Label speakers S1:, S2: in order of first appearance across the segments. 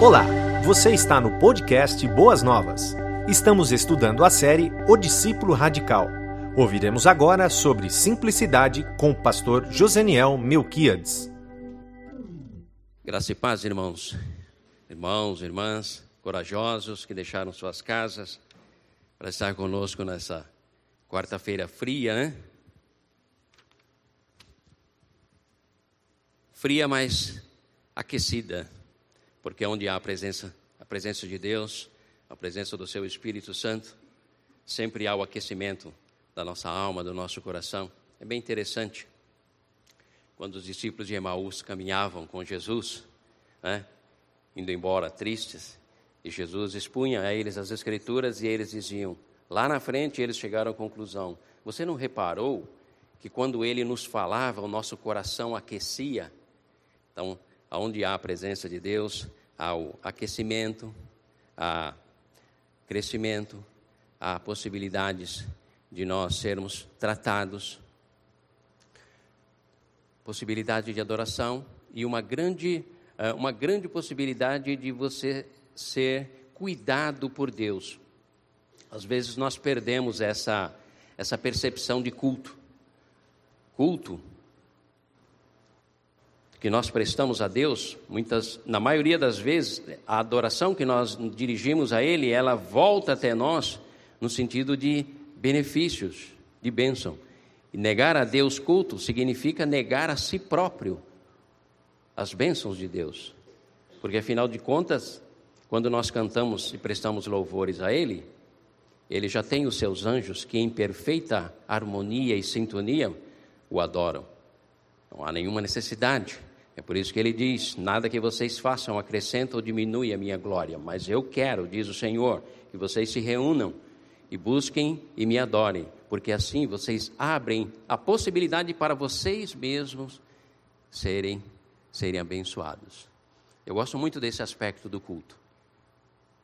S1: Olá, você está no podcast Boas Novas. Estamos estudando a série O Discípulo Radical. Ouviremos agora sobre simplicidade com o pastor Joseniel Melquiades.
S2: Graça e paz, irmãos. Irmãos, irmãs, corajosos que deixaram suas casas para estar conosco nessa quarta-feira fria, né? Fria, mas aquecida, porque onde há a presença, a presença de Deus, a presença do seu Espírito Santo, sempre há o aquecimento da nossa alma, do nosso coração. É bem interessante. Quando os discípulos de Emaús caminhavam com Jesus, né, indo embora tristes, e Jesus expunha a eles as Escrituras e eles diziam: lá na frente eles chegaram à conclusão: você não reparou que quando ele nos falava, o nosso coração aquecia? Então, onde há a presença de Deus, há o aquecimento, há crescimento, há possibilidades de nós sermos tratados, possibilidade de adoração e uma grande, eh, uma grande possibilidade de você ser cuidado por Deus. Às vezes nós perdemos essa, essa percepção de culto. Culto que nós prestamos a Deus, muitas, na maioria das vezes, a adoração que nós dirigimos a Ele, ela volta até nós no sentido de benefícios, de bênção. E negar a Deus culto significa negar a si próprio as bênçãos de Deus. Porque afinal de contas, quando nós cantamos e prestamos louvores a Ele, Ele já tem os seus anjos que, em perfeita harmonia e sintonia, o adoram. Não há nenhuma necessidade é por isso que ele diz: Nada que vocês façam acrescenta ou diminui a minha glória, mas eu quero, diz o Senhor, que vocês se reúnam e busquem e me adorem, porque assim vocês abrem a possibilidade para vocês mesmos serem, serem abençoados. Eu gosto muito desse aspecto do culto,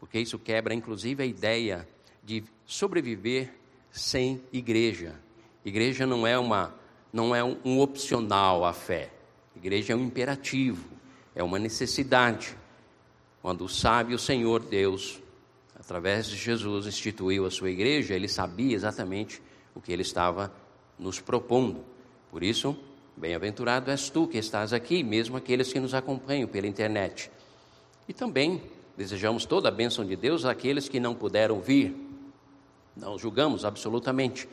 S2: porque isso quebra inclusive a ideia de sobreviver sem igreja. Igreja não é uma não é um, opcional à fé. Igreja é um imperativo, é uma necessidade. Quando o Senhor Deus, através de Jesus, instituiu a sua igreja, ele sabia exatamente o que ele estava nos propondo. Por isso, bem-aventurado és tu que estás aqui, mesmo aqueles que nos acompanham pela internet. E também desejamos toda a bênção de Deus àqueles que não puderam vir. Não julgamos absolutamente,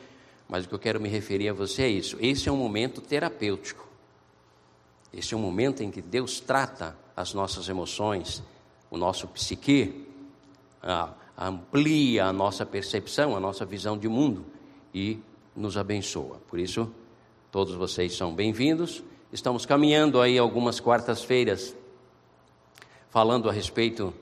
S2: mas o que eu quero me referir a você é isso. Esse é um momento terapêutico. Esse é um momento em que Deus trata as nossas emoções, o nosso psique, amplia a nossa percepção, a nossa visão de mundo e nos abençoa. Por isso, todos vocês são bem-vindos. Estamos caminhando aí algumas quartas-feiras falando a respeito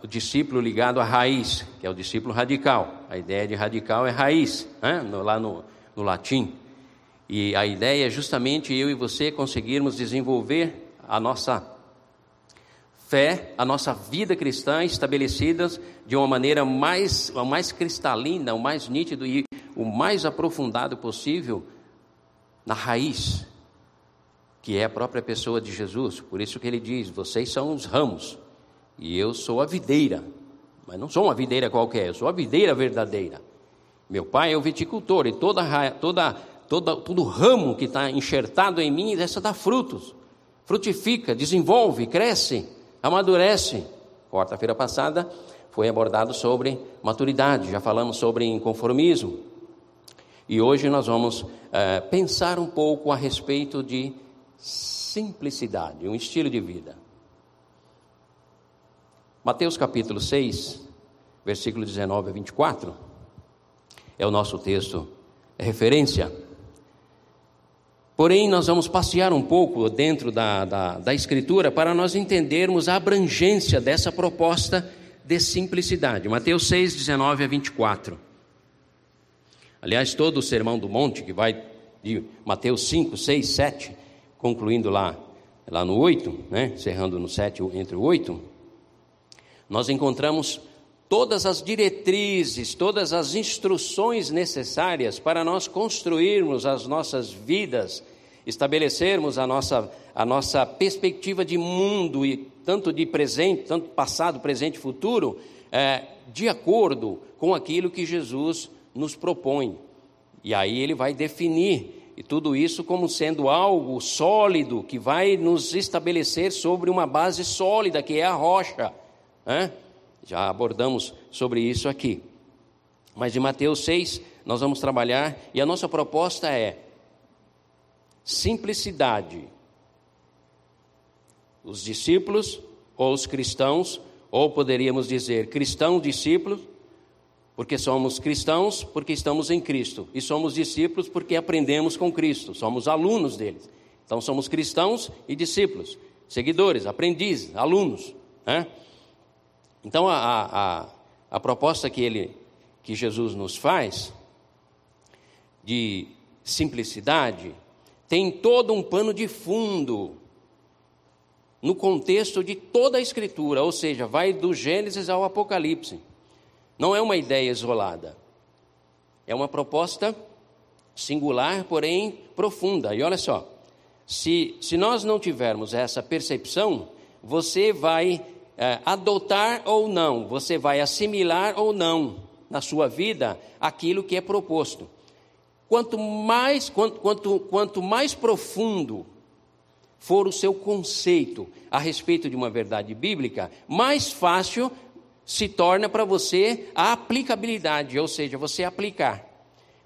S2: do discípulo ligado à raiz, que é o discípulo radical. A ideia de radical é raiz, né? lá no, no latim. E a ideia é justamente eu e você conseguirmos desenvolver a nossa fé, a nossa vida cristã estabelecidas de uma maneira mais, mais cristalina, o mais nítido e o mais aprofundado possível na raiz, que é a própria pessoa de Jesus. Por isso que ele diz: vocês são os ramos e eu sou a videira. Mas não sou uma videira qualquer, eu sou a videira verdadeira. Meu pai é o viticultor e toda, toda todo, todo ramo que está enxertado em mim, essa dá frutos. Frutifica, desenvolve, cresce, amadurece. Quarta-feira passada foi abordado sobre maturidade, já falamos sobre inconformismo. E hoje nós vamos é, pensar um pouco a respeito de simplicidade, um estilo de vida. Mateus capítulo 6, versículo 19 a 24, é o nosso texto, é referência. Porém, nós vamos passear um pouco dentro da, da, da, Escritura para nós entendermos a abrangência dessa proposta de simplicidade. Mateus 6, 19 a 24. Aliás, todo o Sermão do Monte, que vai de Mateus 5, 6, 7, concluindo lá, lá no 8, né, encerrando no 7 entre o 8, nós encontramos todas as diretrizes, todas as instruções necessárias para nós construirmos as nossas vidas, estabelecermos a nossa, a nossa perspectiva de mundo e tanto de presente, tanto passado, presente e futuro, é, de acordo com aquilo que Jesus nos propõe. E aí ele vai definir e tudo isso como sendo algo sólido que vai nos estabelecer sobre uma base sólida que é a rocha. Né? Já abordamos sobre isso aqui. Mas em Mateus 6 nós vamos trabalhar e a nossa proposta é simplicidade. Os discípulos ou os cristãos, ou poderíamos dizer cristãos discípulos, porque somos cristãos, porque estamos em Cristo. E somos discípulos porque aprendemos com Cristo. Somos alunos dele. Então somos cristãos e discípulos, seguidores, aprendizes, alunos. Né? Então a, a, a proposta que ele, que Jesus nos faz de simplicidade tem todo um pano de fundo no contexto de toda a Escritura, ou seja, vai do Gênesis ao Apocalipse. Não é uma ideia isolada. É uma proposta singular, porém profunda. E olha só, se, se nós não tivermos essa percepção, você vai é, adotar ou não, você vai assimilar ou não na sua vida aquilo que é proposto. Quanto mais, quanto, quanto, quanto mais profundo for o seu conceito a respeito de uma verdade bíblica, mais fácil se torna para você a aplicabilidade, ou seja, você aplicar.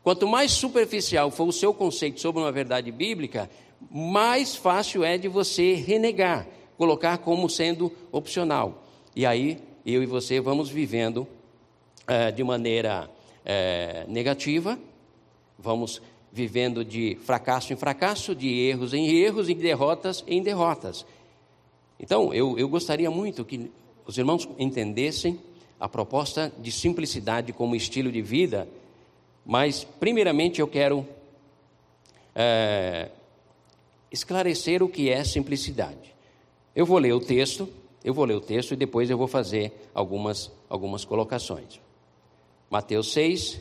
S2: Quanto mais superficial for o seu conceito sobre uma verdade bíblica, mais fácil é de você renegar, colocar como sendo opcional. E aí, eu e você vamos vivendo é, de maneira é, negativa, vamos vivendo de fracasso em fracasso, de erros em erros e de derrotas em derrotas. Então, eu, eu gostaria muito que os irmãos entendessem a proposta de simplicidade como estilo de vida, mas, primeiramente, eu quero é, esclarecer o que é simplicidade. Eu vou ler o texto, eu vou ler o texto e depois eu vou fazer algumas, algumas colocações. Mateus 6,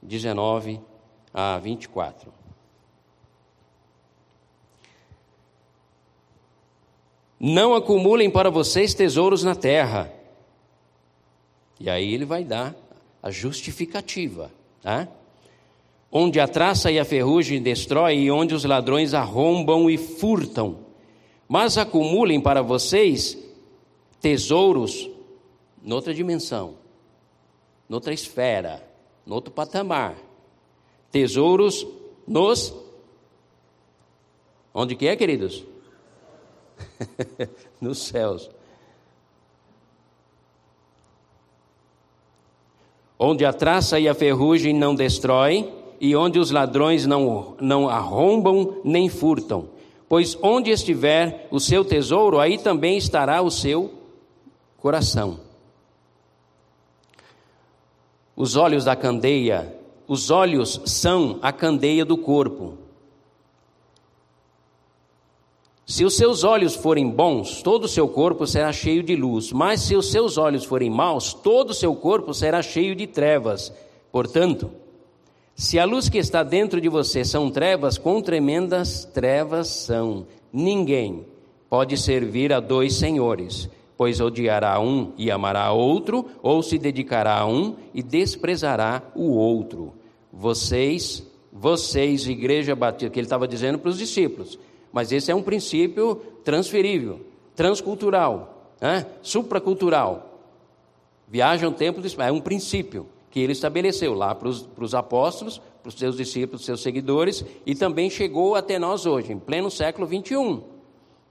S2: 19 a 24. Não acumulem para vocês tesouros na terra. E aí ele vai dar a justificativa, tá? Onde a traça e a ferrugem destrói e onde os ladrões arrombam e furtam. Mas acumulem para vocês tesouros noutra dimensão, noutra esfera, noutro patamar. Tesouros nos Onde que é, queridos? nos céus. Onde a traça e a ferrugem não destroem, e onde os ladrões não, não arrombam nem furtam. Pois onde estiver o seu tesouro, aí também estará o seu coração. Os olhos da candeia, os olhos são a candeia do corpo. Se os seus olhos forem bons, todo o seu corpo será cheio de luz, mas se os seus olhos forem maus, todo o seu corpo será cheio de trevas. Portanto, se a luz que está dentro de você são trevas, quão tremendas trevas são. Ninguém pode servir a dois senhores, pois odiará um e amará outro, ou se dedicará a um e desprezará o outro. Vocês, vocês, igreja batista, que ele estava dizendo para os discípulos, mas esse é um princípio transferível, transcultural, né? supracultural. Viaja um tempo, é um princípio que ele estabeleceu lá para os apóstolos, para os seus discípulos, seus seguidores, e também chegou até nós hoje, em pleno século 21,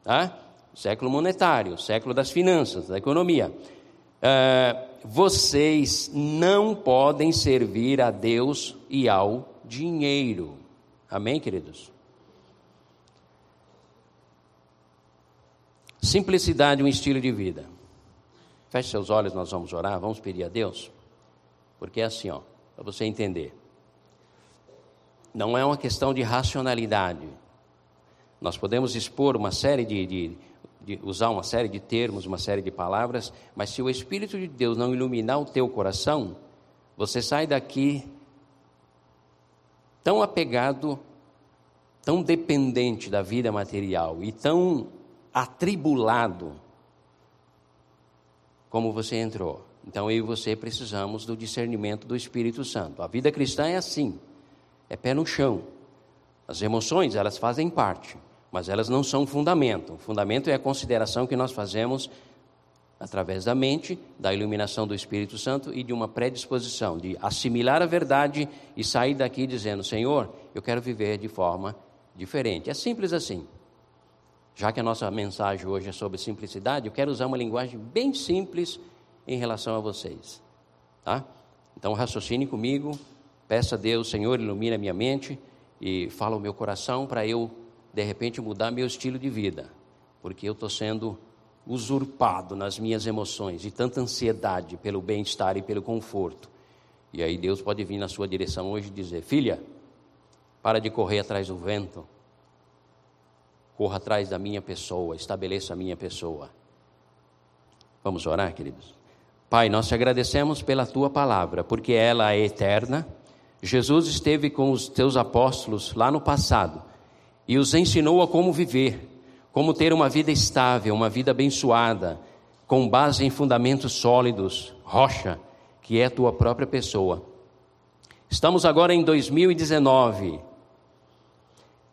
S2: tá? século monetário, século das finanças, da economia. É, vocês não podem servir a Deus e ao dinheiro. Amém, queridos? Simplicidade, um estilo de vida. Feche seus olhos, nós vamos orar, vamos pedir a Deus. Porque é assim, ó, para você entender. Não é uma questão de racionalidade. Nós podemos expor uma série de, de, de, usar uma série de termos, uma série de palavras, mas se o Espírito de Deus não iluminar o teu coração, você sai daqui tão apegado, tão dependente da vida material e tão atribulado como você entrou. Então eu e você precisamos do discernimento do Espírito Santo. A vida cristã é assim, é pé no chão. As emoções, elas fazem parte, mas elas não são fundamento. O fundamento é a consideração que nós fazemos através da mente, da iluminação do Espírito Santo e de uma predisposição de assimilar a verdade e sair daqui dizendo: Senhor, eu quero viver de forma diferente. É simples assim. Já que a nossa mensagem hoje é sobre simplicidade, eu quero usar uma linguagem bem simples em relação a vocês. Tá? Então raciocine comigo, peça a Deus, Senhor, ilumina minha mente e fala o meu coração para eu, de repente, mudar meu estilo de vida, porque eu estou sendo usurpado nas minhas emoções de tanta ansiedade pelo bem-estar e pelo conforto. E aí Deus pode vir na sua direção hoje e dizer: Filha, para de correr atrás do vento, corra atrás da minha pessoa, estabeleça a minha pessoa. Vamos orar, queridos? Pai, nós te agradecemos pela tua palavra, porque ela é eterna. Jesus esteve com os teus apóstolos lá no passado e os ensinou a como viver, como ter uma vida estável, uma vida abençoada, com base em fundamentos sólidos, rocha, que é a tua própria pessoa. Estamos agora em 2019,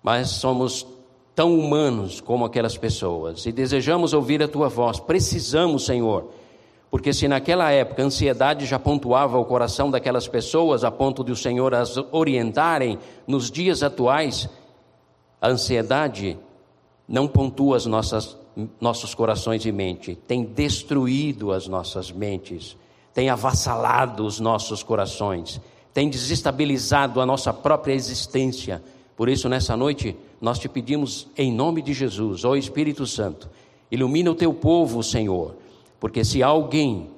S2: mas somos tão humanos como aquelas pessoas e desejamos ouvir a tua voz. Precisamos, Senhor, porque se naquela época a ansiedade já pontuava o coração daquelas pessoas a ponto de o Senhor as orientarem, nos dias atuais, a ansiedade não pontua as nossas, nossos corações e mente, tem destruído as nossas mentes, tem avassalado os nossos corações, tem desestabilizado a nossa própria existência. Por isso, nessa noite, nós te pedimos, em nome de Jesus, ó Espírito Santo, ilumina o teu povo, Senhor porque se alguém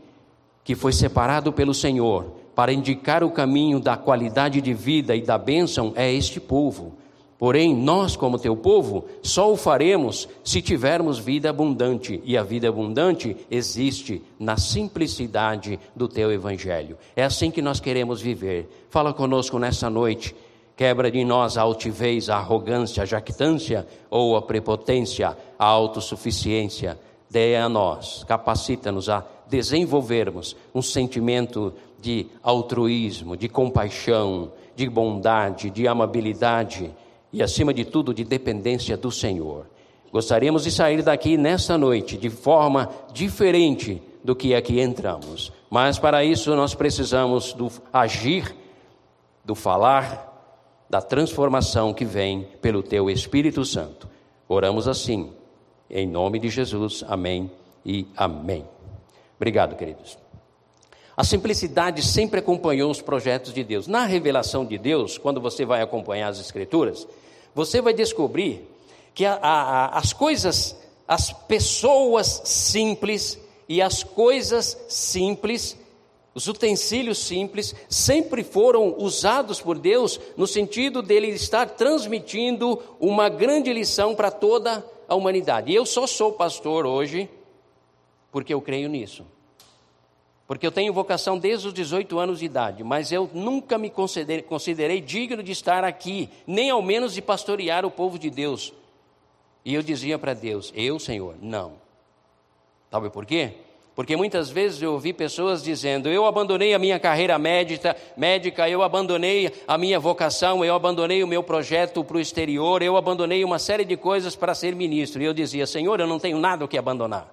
S2: que foi separado pelo Senhor para indicar o caminho da qualidade de vida e da bênção, é este povo. Porém, nós, como teu povo, só o faremos se tivermos vida abundante, e a vida abundante existe na simplicidade do teu evangelho. É assim que nós queremos viver. Fala conosco nessa noite. Quebra de nós a altivez, a arrogância, a jactância ou a prepotência, a autossuficiência dê a nós, capacita-nos a desenvolvermos um sentimento de altruísmo, de compaixão, de bondade, de amabilidade e, acima de tudo, de dependência do Senhor. Gostaríamos de sair daqui nesta noite de forma diferente do que aqui entramos, mas para isso nós precisamos do agir, do falar, da transformação que vem pelo Teu Espírito Santo. Oramos assim em nome de Jesus, amém e amém. Obrigado, queridos. A simplicidade sempre acompanhou os projetos de Deus. Na revelação de Deus, quando você vai acompanhar as Escrituras, você vai descobrir que a, a, as coisas, as pessoas simples e as coisas simples, os utensílios simples, sempre foram usados por Deus no sentido dele estar transmitindo uma grande lição para toda a humanidade. E eu só sou pastor hoje porque eu creio nisso. Porque eu tenho vocação desde os 18 anos de idade, mas eu nunca me considerei, considerei digno de estar aqui, nem ao menos de pastorear o povo de Deus. E eu dizia para Deus: Eu, Senhor, não. Sabe por quê? Porque muitas vezes eu ouvi pessoas dizendo: eu abandonei a minha carreira médica, médica, eu abandonei a minha vocação, eu abandonei o meu projeto para o exterior, eu abandonei uma série de coisas para ser ministro. E eu dizia: Senhor, eu não tenho nada o que abandonar,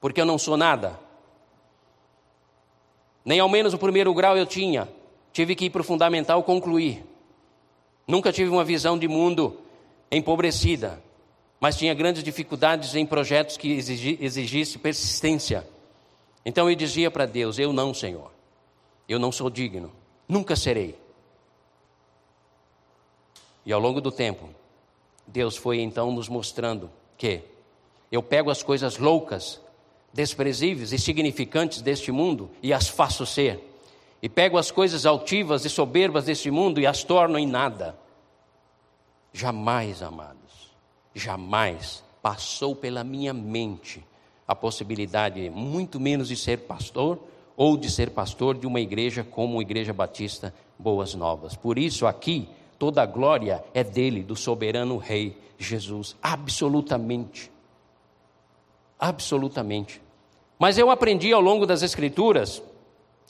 S2: porque eu não sou nada. Nem ao menos o primeiro grau eu tinha. Tive que ir para o fundamental concluir. Nunca tive uma visão de mundo empobrecida mas tinha grandes dificuldades em projetos que exigissem persistência. Então eu dizia para Deus: Eu não, Senhor, eu não sou digno, nunca serei. E ao longo do tempo, Deus foi então nos mostrando que eu pego as coisas loucas, desprezíveis e significantes deste mundo e as faço ser. E pego as coisas altivas e soberbas deste mundo e as torno em nada. Jamais, amado jamais passou pela minha mente a possibilidade, muito menos de ser pastor ou de ser pastor de uma igreja como a Igreja Batista Boas Novas. Por isso, aqui, toda a glória é dele, do soberano Rei Jesus, absolutamente. Absolutamente. Mas eu aprendi ao longo das Escrituras,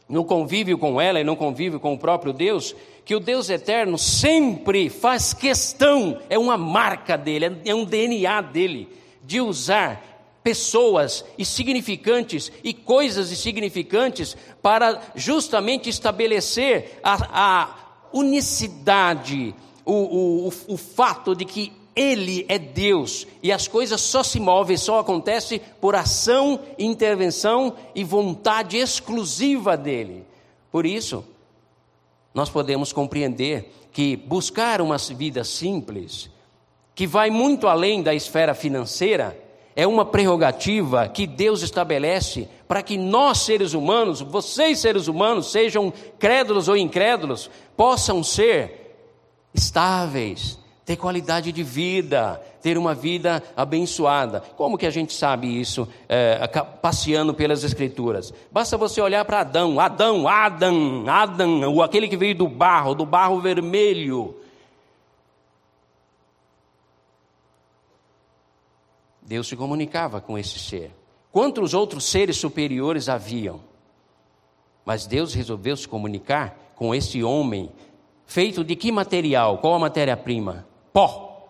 S2: no convívio com ela e no convívio com o próprio Deus, que o Deus eterno sempre faz questão, é uma marca dele, é um DNA dele, de usar pessoas insignificantes e coisas insignificantes para justamente estabelecer a, a unicidade, o, o, o, o fato de que ele é Deus e as coisas só se movem, só acontecem por ação, intervenção e vontade exclusiva dele. Por isso, nós podemos compreender que buscar uma vida simples, que vai muito além da esfera financeira, é uma prerrogativa que Deus estabelece para que nós, seres humanos, vocês, seres humanos, sejam crédulos ou incrédulos, possam ser estáveis, ter qualidade de vida, ter uma vida abençoada. Como que a gente sabe isso é, passeando pelas Escrituras? Basta você olhar para Adão, Adão, Adão, Adão, aquele que veio do barro, do barro vermelho. Deus se comunicava com esse ser. Quantos outros seres superiores haviam? Mas Deus resolveu se comunicar com esse homem, feito de que material? Qual a matéria-prima? Pó.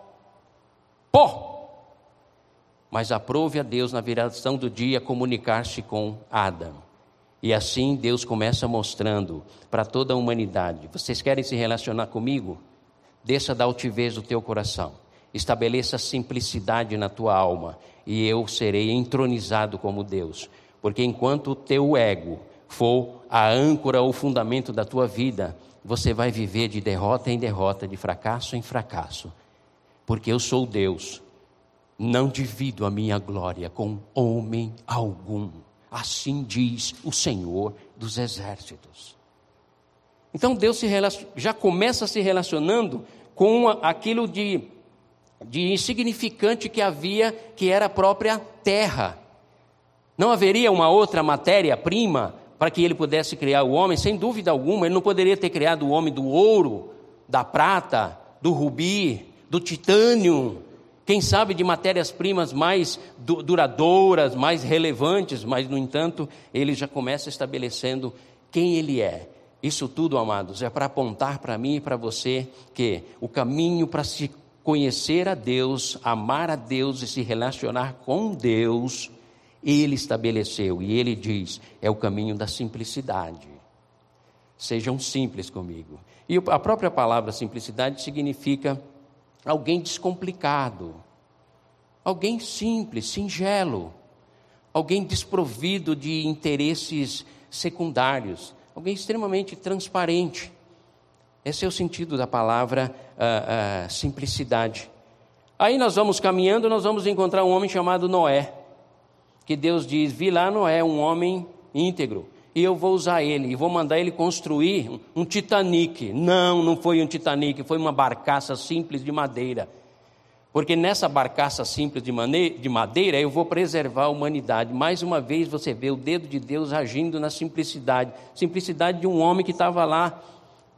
S2: Pó. Mas aprove a Deus na viração do dia comunicar-se com Adão. E assim Deus começa mostrando para toda a humanidade: vocês querem se relacionar comigo? Desça da altivez do teu coração, estabeleça simplicidade na tua alma, e eu serei entronizado como Deus. Porque enquanto o teu ego for a âncora ou fundamento da tua vida, você vai viver de derrota em derrota, de fracasso em fracasso, porque eu sou Deus, não divido a minha glória com homem algum, assim diz o Senhor dos Exércitos. Então Deus já começa se relacionando com aquilo de, de insignificante que havia, que era a própria terra. Não haveria uma outra matéria-prima para que ele pudesse criar o homem, sem dúvida alguma, ele não poderia ter criado o homem do ouro, da prata, do rubi, do titânio, quem sabe de matérias-primas mais duradouras, mais relevantes, mas, no entanto, ele já começa estabelecendo quem ele é. Isso tudo, amados, é para apontar para mim e para você que o caminho para se conhecer a Deus, amar a Deus e se relacionar com Deus ele estabeleceu e ele diz: é o caminho da simplicidade. Sejam simples comigo. E a própria palavra simplicidade significa alguém descomplicado, alguém simples, singelo, alguém desprovido de interesses secundários, alguém extremamente transparente. Esse é o sentido da palavra uh, uh, simplicidade. Aí nós vamos caminhando, nós vamos encontrar um homem chamado Noé. Que Deus diz: Vi lá Noé, um homem íntegro, e eu vou usar ele, e vou mandar ele construir um Titanic. Não, não foi um Titanic, foi uma barcaça simples de madeira. Porque nessa barcaça simples de, de madeira eu vou preservar a humanidade. Mais uma vez você vê o dedo de Deus agindo na simplicidade simplicidade de um homem que estava lá,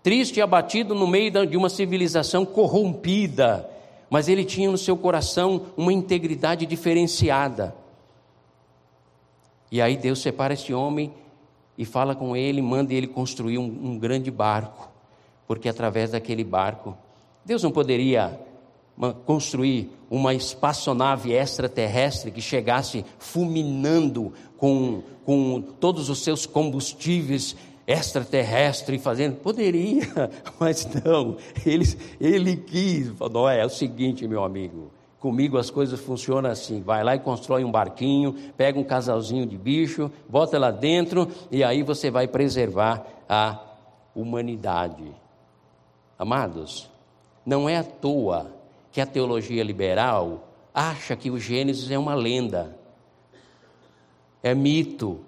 S2: triste e abatido no meio de uma civilização corrompida. Mas ele tinha no seu coração uma integridade diferenciada. E aí Deus separa esse homem e fala com ele, manda ele construir um, um grande barco, porque através daquele barco, Deus não poderia construir uma espaçonave extraterrestre que chegasse fulminando com, com todos os seus combustíveis extraterrestres, fazendo. Poderia, mas não. Ele, ele quis. Não, é o seguinte, meu amigo. Comigo as coisas funcionam assim: vai lá e constrói um barquinho, pega um casalzinho de bicho, bota lá dentro e aí você vai preservar a humanidade. Amados, não é à toa que a teologia liberal acha que o Gênesis é uma lenda, é mito,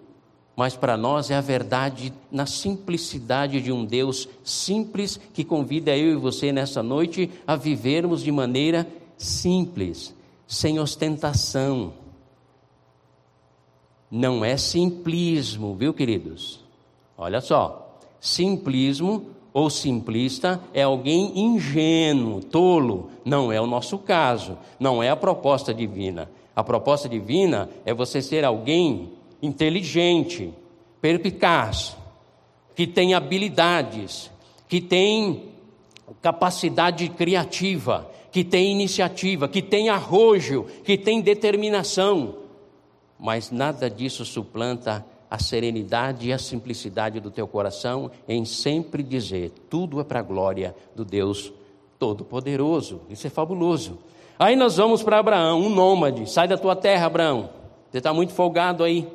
S2: mas para nós é a verdade na simplicidade de um Deus simples que convida eu e você nessa noite a vivermos de maneira simples, sem ostentação. Não é simplismo, viu, queridos? Olha só, simplismo ou simplista é alguém ingênuo, tolo. Não é o nosso caso, não é a proposta divina. A proposta divina é você ser alguém inteligente, perspicaz, que tem habilidades, que tem capacidade criativa, que tem iniciativa, que tem arrojo, que tem determinação. Mas nada disso suplanta a serenidade e a simplicidade do teu coração em sempre dizer: tudo é para a glória do Deus Todo-Poderoso. Isso é fabuloso. Aí nós vamos para Abraão, um nômade. Sai da tua terra, Abraão. Você está muito folgado aí.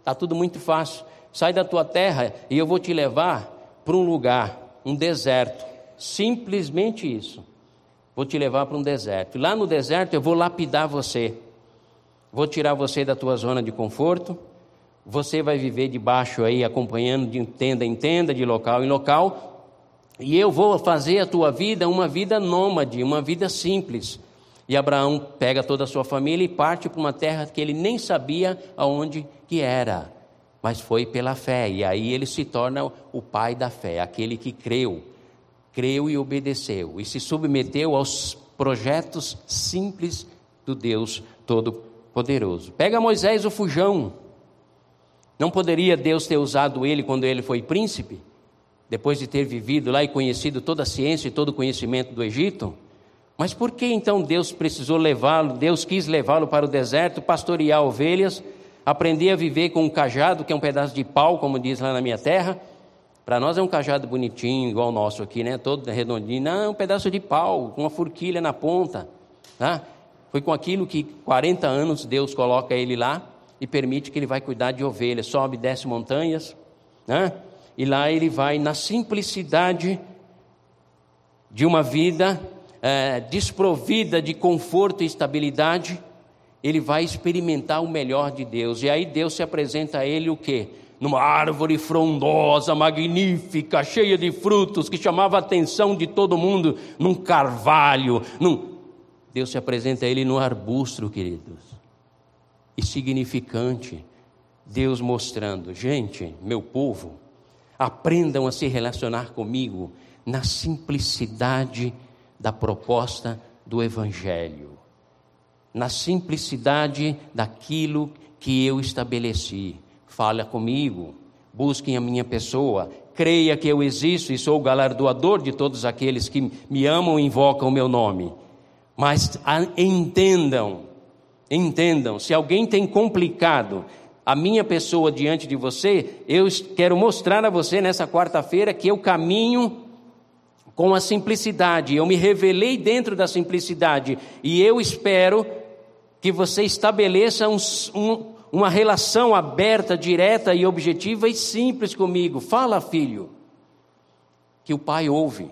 S2: Está tudo muito fácil. Sai da tua terra e eu vou te levar para um lugar, um deserto. Simplesmente isso. Vou te levar para um deserto. Lá no deserto eu vou lapidar você. Vou tirar você da tua zona de conforto. Você vai viver debaixo aí, acompanhando de tenda em tenda, de local em local. E eu vou fazer a tua vida uma vida nômade, uma vida simples. E Abraão pega toda a sua família e parte para uma terra que ele nem sabia aonde que era mas foi pela fé. E aí ele se torna o pai da fé, aquele que creu, creu e obedeceu, e se submeteu aos projetos simples do Deus Todo-Poderoso. Pega Moisés o fujão. Não poderia Deus ter usado ele quando ele foi príncipe? Depois de ter vivido lá e conhecido toda a ciência e todo o conhecimento do Egito? Mas por que então Deus precisou levá-lo, Deus quis levá-lo para o deserto, pastorear ovelhas Aprendi a viver com um cajado, que é um pedaço de pau, como diz lá na minha terra. Para nós é um cajado bonitinho, igual o nosso aqui, né? Todo redondinho. Não, é um pedaço de pau, com uma forquilha na ponta. Tá? Foi com aquilo que 40 anos Deus coloca ele lá e permite que ele vai cuidar de ovelhas. Sobe, desce montanhas. Né? E lá ele vai na simplicidade de uma vida é, desprovida de conforto e estabilidade ele vai experimentar o melhor de Deus. E aí Deus se apresenta a ele o quê? Numa árvore frondosa, magnífica, cheia de frutos, que chamava a atenção de todo mundo, num carvalho. Num... Deus se apresenta a ele no arbusto, queridos. E significante, Deus mostrando, gente, meu povo, aprendam a se relacionar comigo na simplicidade da proposta do Evangelho na simplicidade daquilo que eu estabeleci. Fala comigo, busquem a minha pessoa, creia que eu existo e sou o galardoador de todos aqueles que me amam e invocam o meu nome. Mas entendam, entendam, se alguém tem complicado a minha pessoa diante de você, eu quero mostrar a você nessa quarta-feira que eu caminho com a simplicidade, eu me revelei dentro da simplicidade e eu espero que você estabeleça um, um, uma relação aberta, direta e objetiva e simples comigo. Fala, filho, que o pai ouve.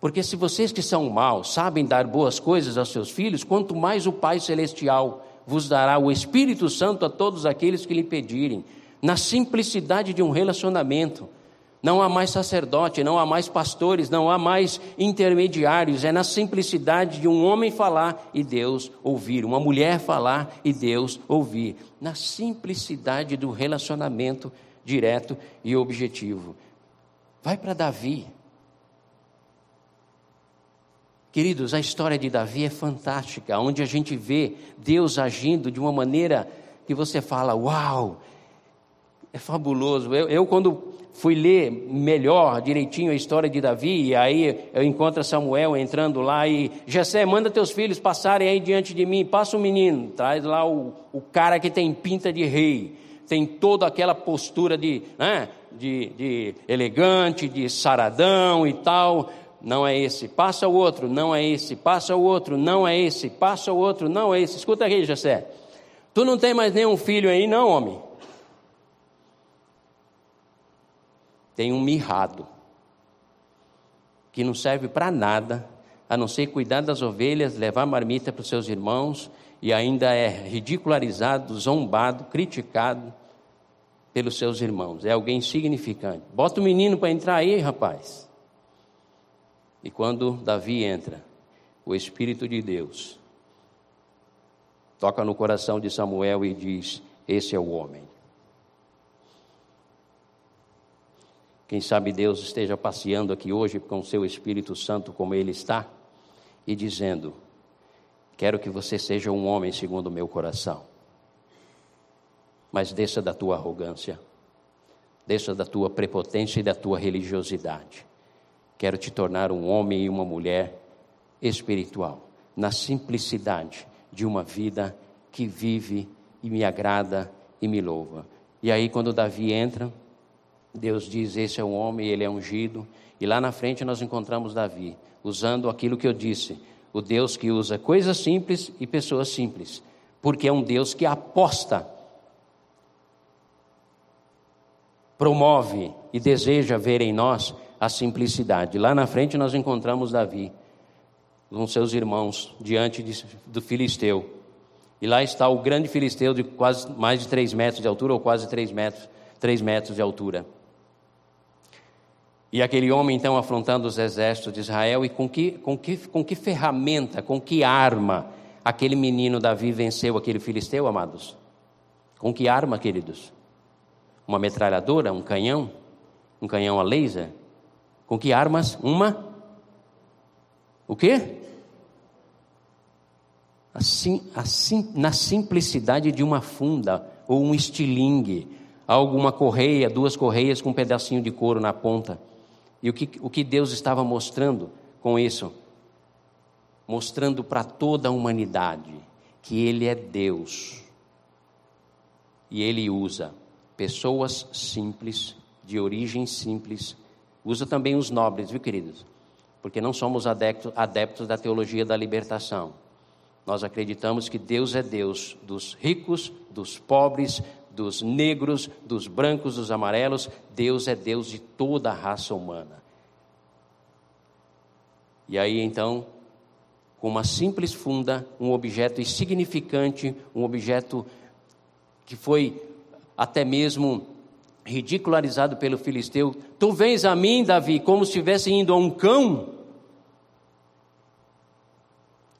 S2: Porque se vocês que são maus sabem dar boas coisas aos seus filhos, quanto mais o Pai Celestial vos dará o Espírito Santo a todos aqueles que lhe pedirem, na simplicidade de um relacionamento. Não há mais sacerdote, não há mais pastores, não há mais intermediários. É na simplicidade de um homem falar e Deus ouvir, uma mulher falar e Deus ouvir. Na simplicidade do relacionamento direto e objetivo. Vai para Davi. Queridos, a história de Davi é fantástica, onde a gente vê Deus agindo de uma maneira que você fala: Uau, é fabuloso. Eu, eu, quando fui ler melhor, direitinho a história de Davi, e aí eu encontro Samuel entrando lá e Jessé, manda teus filhos passarem aí diante de mim, passa o menino, traz lá o, o cara que tem pinta de rei, tem toda aquela postura de, né, de, de elegante, de saradão e tal, não é esse, passa o outro, não é esse, passa o outro, não é esse, passa o outro, não é esse, escuta aqui Jessé, tu não tem mais nenhum filho aí não, homem? Tem um mirrado, que não serve para nada, a não ser cuidar das ovelhas, levar marmita para os seus irmãos, e ainda é ridicularizado, zombado, criticado pelos seus irmãos. É alguém significante. Bota o menino para entrar aí, rapaz. E quando Davi entra, o Espírito de Deus toca no coração de Samuel e diz: Esse é o homem. Quem sabe Deus esteja passeando aqui hoje com seu Espírito Santo como ele está e dizendo: Quero que você seja um homem segundo o meu coração. mas desça da tua arrogância, desça da tua prepotência e da tua religiosidade. Quero te tornar um homem e uma mulher espiritual, na simplicidade de uma vida que vive e me agrada e me louva. E aí, quando Davi entra, Deus diz: Esse é um homem, ele é ungido. E lá na frente nós encontramos Davi, usando aquilo que eu disse: o Deus que usa coisas simples e pessoas simples, porque é um Deus que aposta, promove e deseja ver em nós a simplicidade. Lá na frente nós encontramos Davi com seus irmãos diante de, do filisteu. E lá está o grande filisteu de quase mais de três metros de altura, ou quase três metros, três metros de altura. E aquele homem então afrontando os exércitos de Israel, e com que, com que, com que ferramenta, com que arma aquele menino Davi venceu aquele filisteu, amados? Com que arma, queridos? Uma metralhadora, um canhão? Um canhão a laser? Com que armas? Uma? O quê? Assim, assim, na simplicidade de uma funda ou um estilingue, alguma correia, duas correias com um pedacinho de couro na ponta. E o que, o que Deus estava mostrando com isso? Mostrando para toda a humanidade que Ele é Deus. E Ele usa pessoas simples, de origem simples, usa também os nobres, viu, queridos? Porque não somos adeptos, adeptos da teologia da libertação. Nós acreditamos que Deus é Deus dos ricos, dos pobres, dos negros, dos brancos, dos amarelos, Deus é Deus de toda a raça humana. E aí então, com uma simples funda, um objeto insignificante, um objeto que foi até mesmo ridicularizado pelo filisteu, tu vens a mim, Davi, como se estivesse indo a um cão.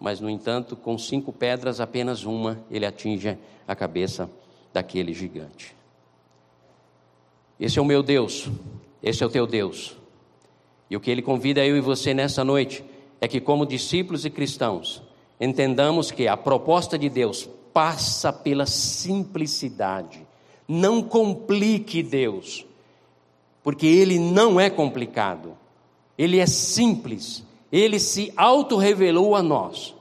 S2: Mas, no entanto, com cinco pedras, apenas uma, ele atinge a cabeça daquele gigante. Esse é o meu Deus, esse é o teu Deus. E o que ele convida eu e você nessa noite é que, como discípulos e cristãos, entendamos que a proposta de Deus passa pela simplicidade. Não complique Deus, porque Ele não é complicado, Ele é simples, Ele se auto-revelou a nós.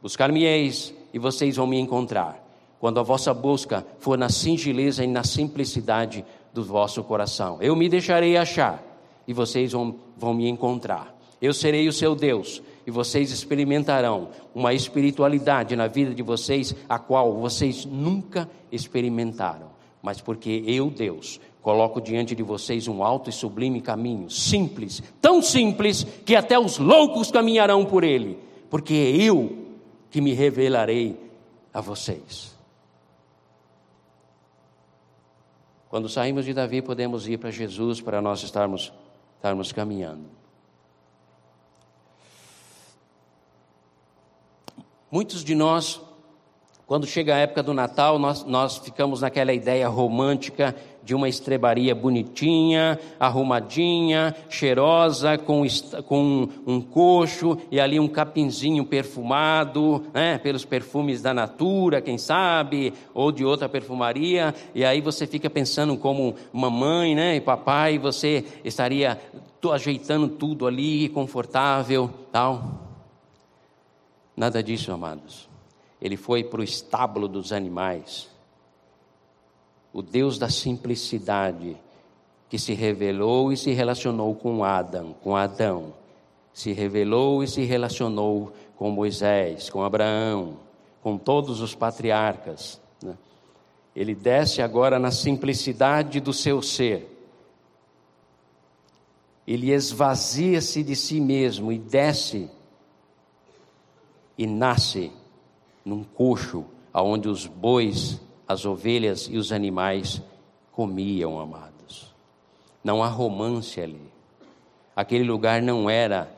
S2: Buscar-me-eis e vocês vão me encontrar quando a vossa busca for na singeleza e na simplicidade do vosso coração. Eu me deixarei achar e vocês vão, vão me encontrar. Eu serei o seu Deus e vocês experimentarão uma espiritualidade na vida de vocês a qual vocês nunca experimentaram. Mas porque eu, Deus, coloco diante de vocês um alto e sublime caminho, simples, tão simples que até os loucos caminharão por ele, porque é eu que me revelarei a vocês. Quando saímos de Davi, podemos ir para Jesus para nós estarmos, estarmos caminhando. Muitos de nós quando chega a época do Natal, nós, nós ficamos naquela ideia romântica de uma estrebaria bonitinha, arrumadinha, cheirosa, com, com um coxo e ali um capinzinho perfumado, né, pelos perfumes da Natura, quem sabe, ou de outra perfumaria, e aí você fica pensando como mamãe né, e papai, você estaria ajeitando tudo ali, confortável, tal. Nada disso, amados ele foi para o estábulo dos animais. O Deus da simplicidade, que se revelou e se relacionou com Adão, com Adão, se revelou e se relacionou com Moisés, com Abraão, com todos os patriarcas. Né? Ele desce agora na simplicidade do seu ser. Ele esvazia-se de si mesmo e desce e nasce num coxo aonde os bois, as ovelhas e os animais comiam, amados. Não há romance ali. Aquele lugar não era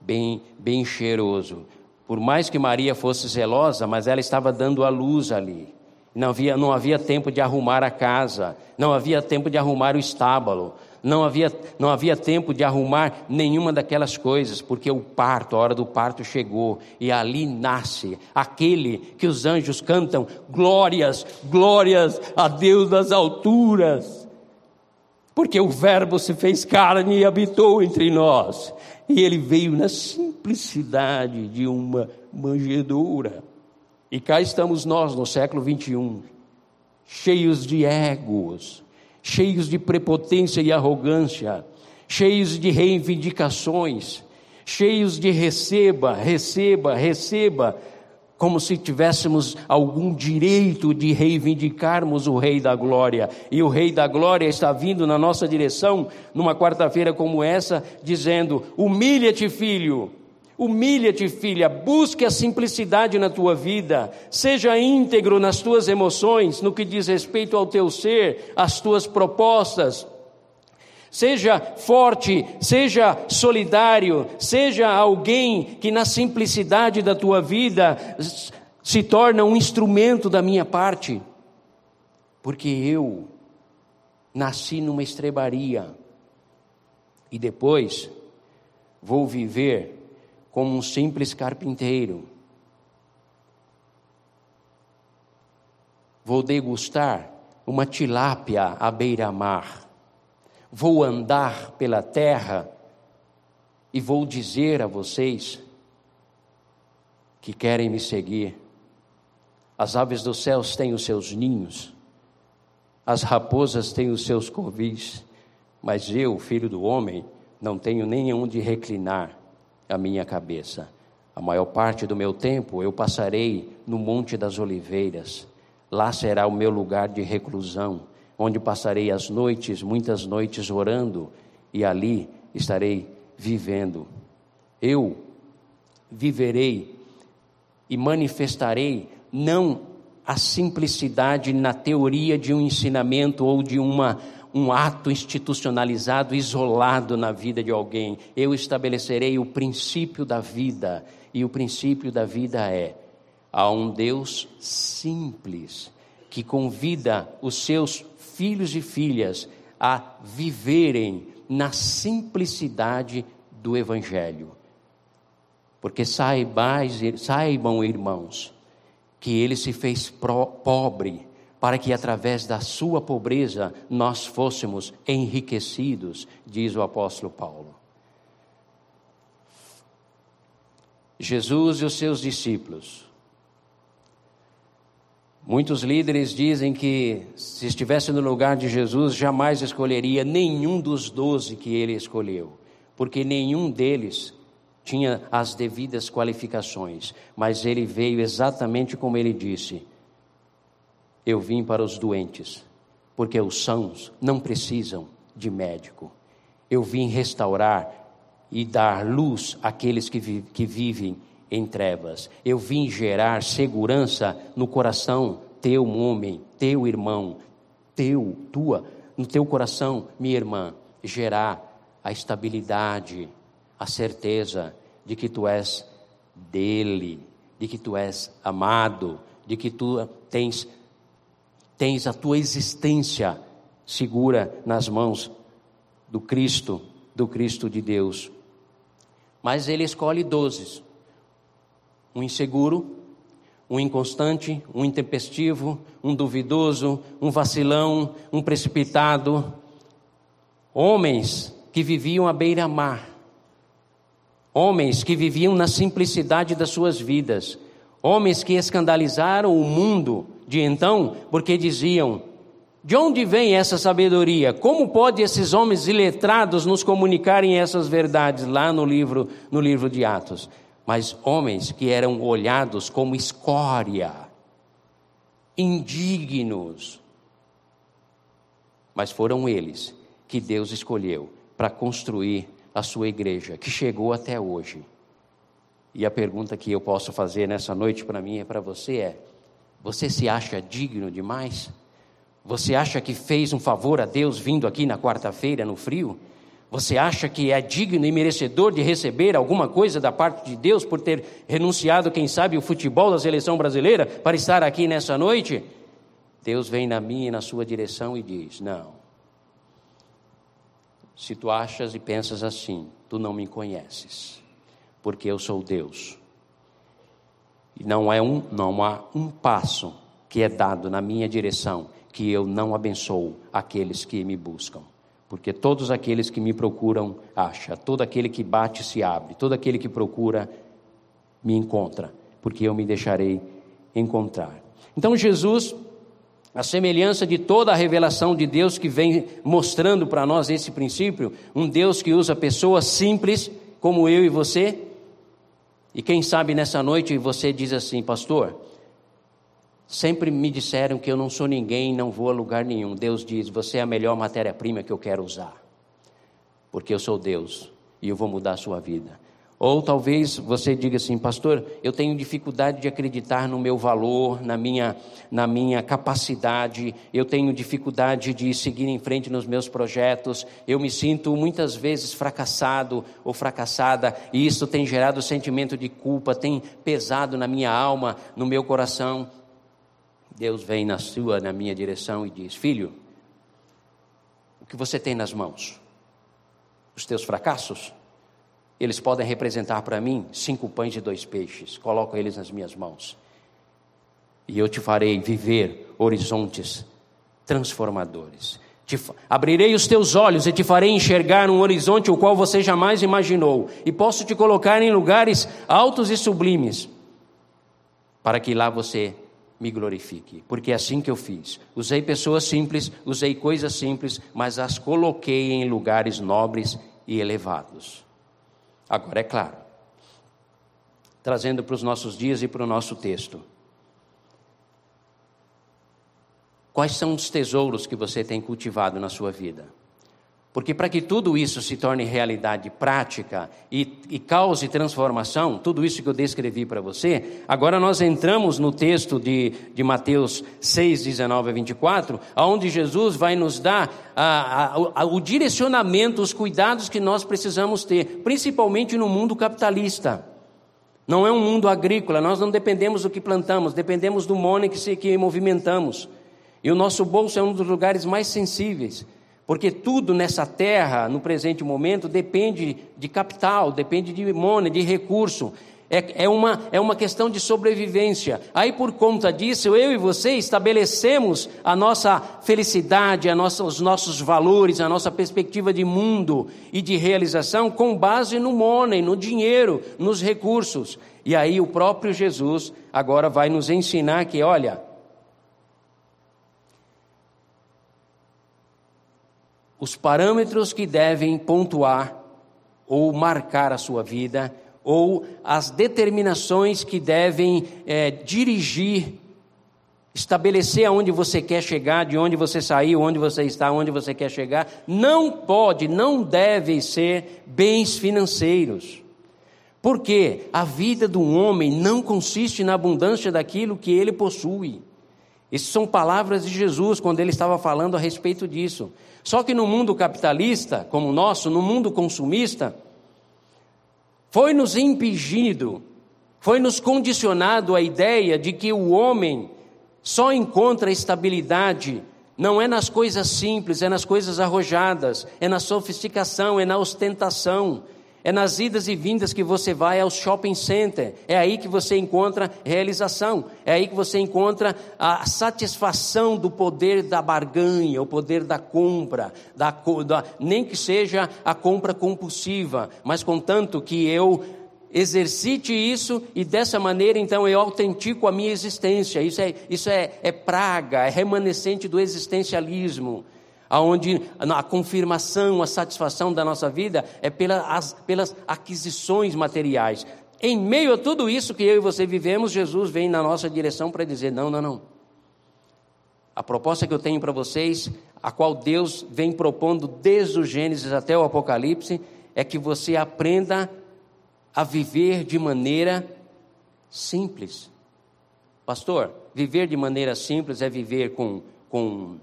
S2: bem, bem cheiroso. Por mais que Maria fosse zelosa, mas ela estava dando a luz ali. Não havia, não havia tempo de arrumar a casa, não havia tempo de arrumar o estábulo, Não havia, não havia tempo de arrumar nenhuma daquelas coisas, porque o parto, a hora do parto chegou, e ali nasce aquele que os anjos cantam: glórias, glórias a Deus das alturas. Porque o Verbo se fez carne e habitou entre nós, e ele veio na simplicidade de uma manjedoura. E cá estamos nós no século 21, cheios de egos, cheios de prepotência e arrogância, cheios de reivindicações, cheios de receba, receba, receba, como se tivéssemos algum direito de reivindicarmos o Rei da Glória. E o Rei da Glória está vindo na nossa direção numa quarta-feira como essa, dizendo: Humilha-te, filho, Humilha-te, filha, busque a simplicidade na tua vida, seja íntegro nas tuas emoções, no que diz respeito ao teu ser, às tuas propostas. Seja forte, seja solidário, seja alguém que na simplicidade da tua vida se torna um instrumento da minha parte. Porque eu nasci numa estrebaria e depois vou viver como um simples carpinteiro. Vou degustar uma tilápia à beira-mar. Vou andar pela terra e vou dizer a vocês que querem me seguir. As aves dos céus têm os seus ninhos, as raposas têm os seus covis, mas eu, filho do homem, não tenho nenhum de reclinar a minha cabeça. A maior parte do meu tempo eu passarei no Monte das Oliveiras. Lá será o meu lugar de reclusão, onde passarei as noites, muitas noites orando, e ali estarei vivendo. Eu viverei e manifestarei não a simplicidade na teoria de um ensinamento ou de uma um ato institucionalizado, isolado na vida de alguém. Eu estabelecerei o princípio da vida, e o princípio da vida é: há um Deus simples, que convida os seus filhos e filhas a viverem na simplicidade do Evangelho. Porque saibais, saibam, irmãos, que ele se fez pobre para que através da sua pobreza nós fôssemos enriquecidos, diz o apóstolo Paulo. Jesus e os seus discípulos. Muitos líderes dizem que se estivesse no lugar de Jesus, jamais escolheria nenhum dos doze que ele escolheu, porque nenhum deles tinha as devidas qualificações, mas ele veio exatamente como ele disse eu vim para os doentes, porque os sãos não precisam de médico. Eu vim restaurar e dar luz àqueles que, vi que vivem em trevas. Eu vim gerar segurança no coração teu homem, teu irmão, teu, tua, no teu coração, minha irmã, gerar a estabilidade, a certeza de que tu és dele, de que tu és amado, de que tu tens tens a tua existência segura nas mãos do Cristo, do Cristo de Deus. Mas ele escolhe doze: um inseguro, um inconstante, um intempestivo, um duvidoso, um vacilão, um precipitado. Homens que viviam à beira-mar, homens que viviam na simplicidade das suas vidas, homens que escandalizaram o mundo de então, porque diziam: de onde vem essa sabedoria? Como pode esses homens iletrados nos comunicarem essas verdades lá no livro, no livro de Atos? Mas homens que eram olhados como escória, indignos. Mas foram eles que Deus escolheu para construir a sua igreja, que chegou até hoje. E a pergunta que eu posso fazer nessa noite para mim e para você é: você se acha digno demais? Você acha que fez um favor a Deus vindo aqui na quarta-feira no frio? Você acha que é digno e merecedor de receber alguma coisa da parte de Deus por ter renunciado, quem sabe, o futebol da seleção brasileira para estar aqui nessa noite? Deus vem na minha e na sua direção e diz: Não. Se tu achas e pensas assim, tu não me conheces, porque eu sou Deus. E não, é um, não há um passo que é dado na minha direção que eu não abençoo aqueles que me buscam. Porque todos aqueles que me procuram acha, todo aquele que bate se abre, todo aquele que procura me encontra, porque eu me deixarei encontrar. Então Jesus, a semelhança de toda a revelação de Deus que vem mostrando para nós esse princípio, um Deus que usa pessoas simples como eu e você. E quem sabe nessa noite você diz assim, pastor, Sempre me disseram que eu não sou ninguém, não vou a lugar nenhum. Deus diz: Você é a melhor matéria-prima que eu quero usar, porque eu sou Deus e eu vou mudar a sua vida. Ou talvez você diga assim, pastor, eu tenho dificuldade de acreditar no meu valor, na minha, na minha capacidade, eu tenho dificuldade de seguir em frente nos meus projetos, eu me sinto muitas vezes fracassado ou fracassada, e isso tem gerado sentimento de culpa, tem pesado na minha alma, no meu coração. Deus vem na sua, na minha direção e diz: Filho, o que você tem nas mãos? Os teus fracassos? Eles podem representar para mim cinco pães e dois peixes. Coloco eles nas minhas mãos. E eu te farei viver horizontes transformadores. Te, abrirei os teus olhos e te farei enxergar um horizonte o qual você jamais imaginou. E posso te colocar em lugares altos e sublimes, para que lá você me glorifique, porque é assim que eu fiz. Usei pessoas simples, usei coisas simples, mas as coloquei em lugares nobres e elevados. Agora, é claro, trazendo para os nossos dias e para o nosso texto. Quais são os tesouros que você tem cultivado na sua vida? Porque para que tudo isso se torne realidade prática e, e, cause transformação, tudo isso que eu descrevi para você, agora nós entramos no texto de, de Mateus 6, 19 a 24, onde Jesus vai nos dar a, a, a, o direcionamento, os cuidados que nós precisamos ter, principalmente no mundo capitalista. Não é um mundo agrícola, nós não dependemos do que plantamos, dependemos do money que, se, que movimentamos. E o nosso bolso é um dos lugares mais sensíveis. Porque tudo nessa terra, no presente momento, depende de capital, depende de money, de recurso. É, é, uma, é uma questão de sobrevivência. Aí, por conta disso, eu e você estabelecemos a nossa felicidade, a nossa, os nossos valores, a nossa perspectiva de mundo e de realização com base no money, no dinheiro, nos recursos. E aí, o próprio Jesus agora vai nos ensinar que, olha, os parâmetros que devem pontuar ou marcar a sua vida, ou as determinações que devem é, dirigir, estabelecer aonde você quer chegar, de onde você saiu, onde você está, onde você quer chegar, não pode, não deve ser bens financeiros. Porque a vida do homem não consiste na abundância daquilo que ele possui. Essas são palavras de Jesus quando ele estava falando a respeito disso. Só que no mundo capitalista, como o nosso, no mundo consumista, foi nos impedido, foi nos condicionado a ideia de que o homem só encontra estabilidade não é nas coisas simples, é nas coisas arrojadas, é na sofisticação, é na ostentação, é nas idas e vindas que você vai ao shopping center. É aí que você encontra realização. É aí que você encontra a satisfação do poder da barganha, o poder da compra, da, da, nem que seja a compra compulsiva, mas contanto que eu exercite isso e dessa maneira então eu autentico a minha existência. Isso é, isso é, é praga, é remanescente do existencialismo aonde a confirmação, a satisfação da nossa vida é pelas, pelas aquisições materiais. Em meio a tudo isso que eu e você vivemos, Jesus vem na nossa direção para dizer: não, não, não. A proposta que eu tenho para vocês, a qual Deus vem propondo desde o Gênesis até o Apocalipse, é que você aprenda a viver de maneira simples. Pastor, viver de maneira simples é viver com, com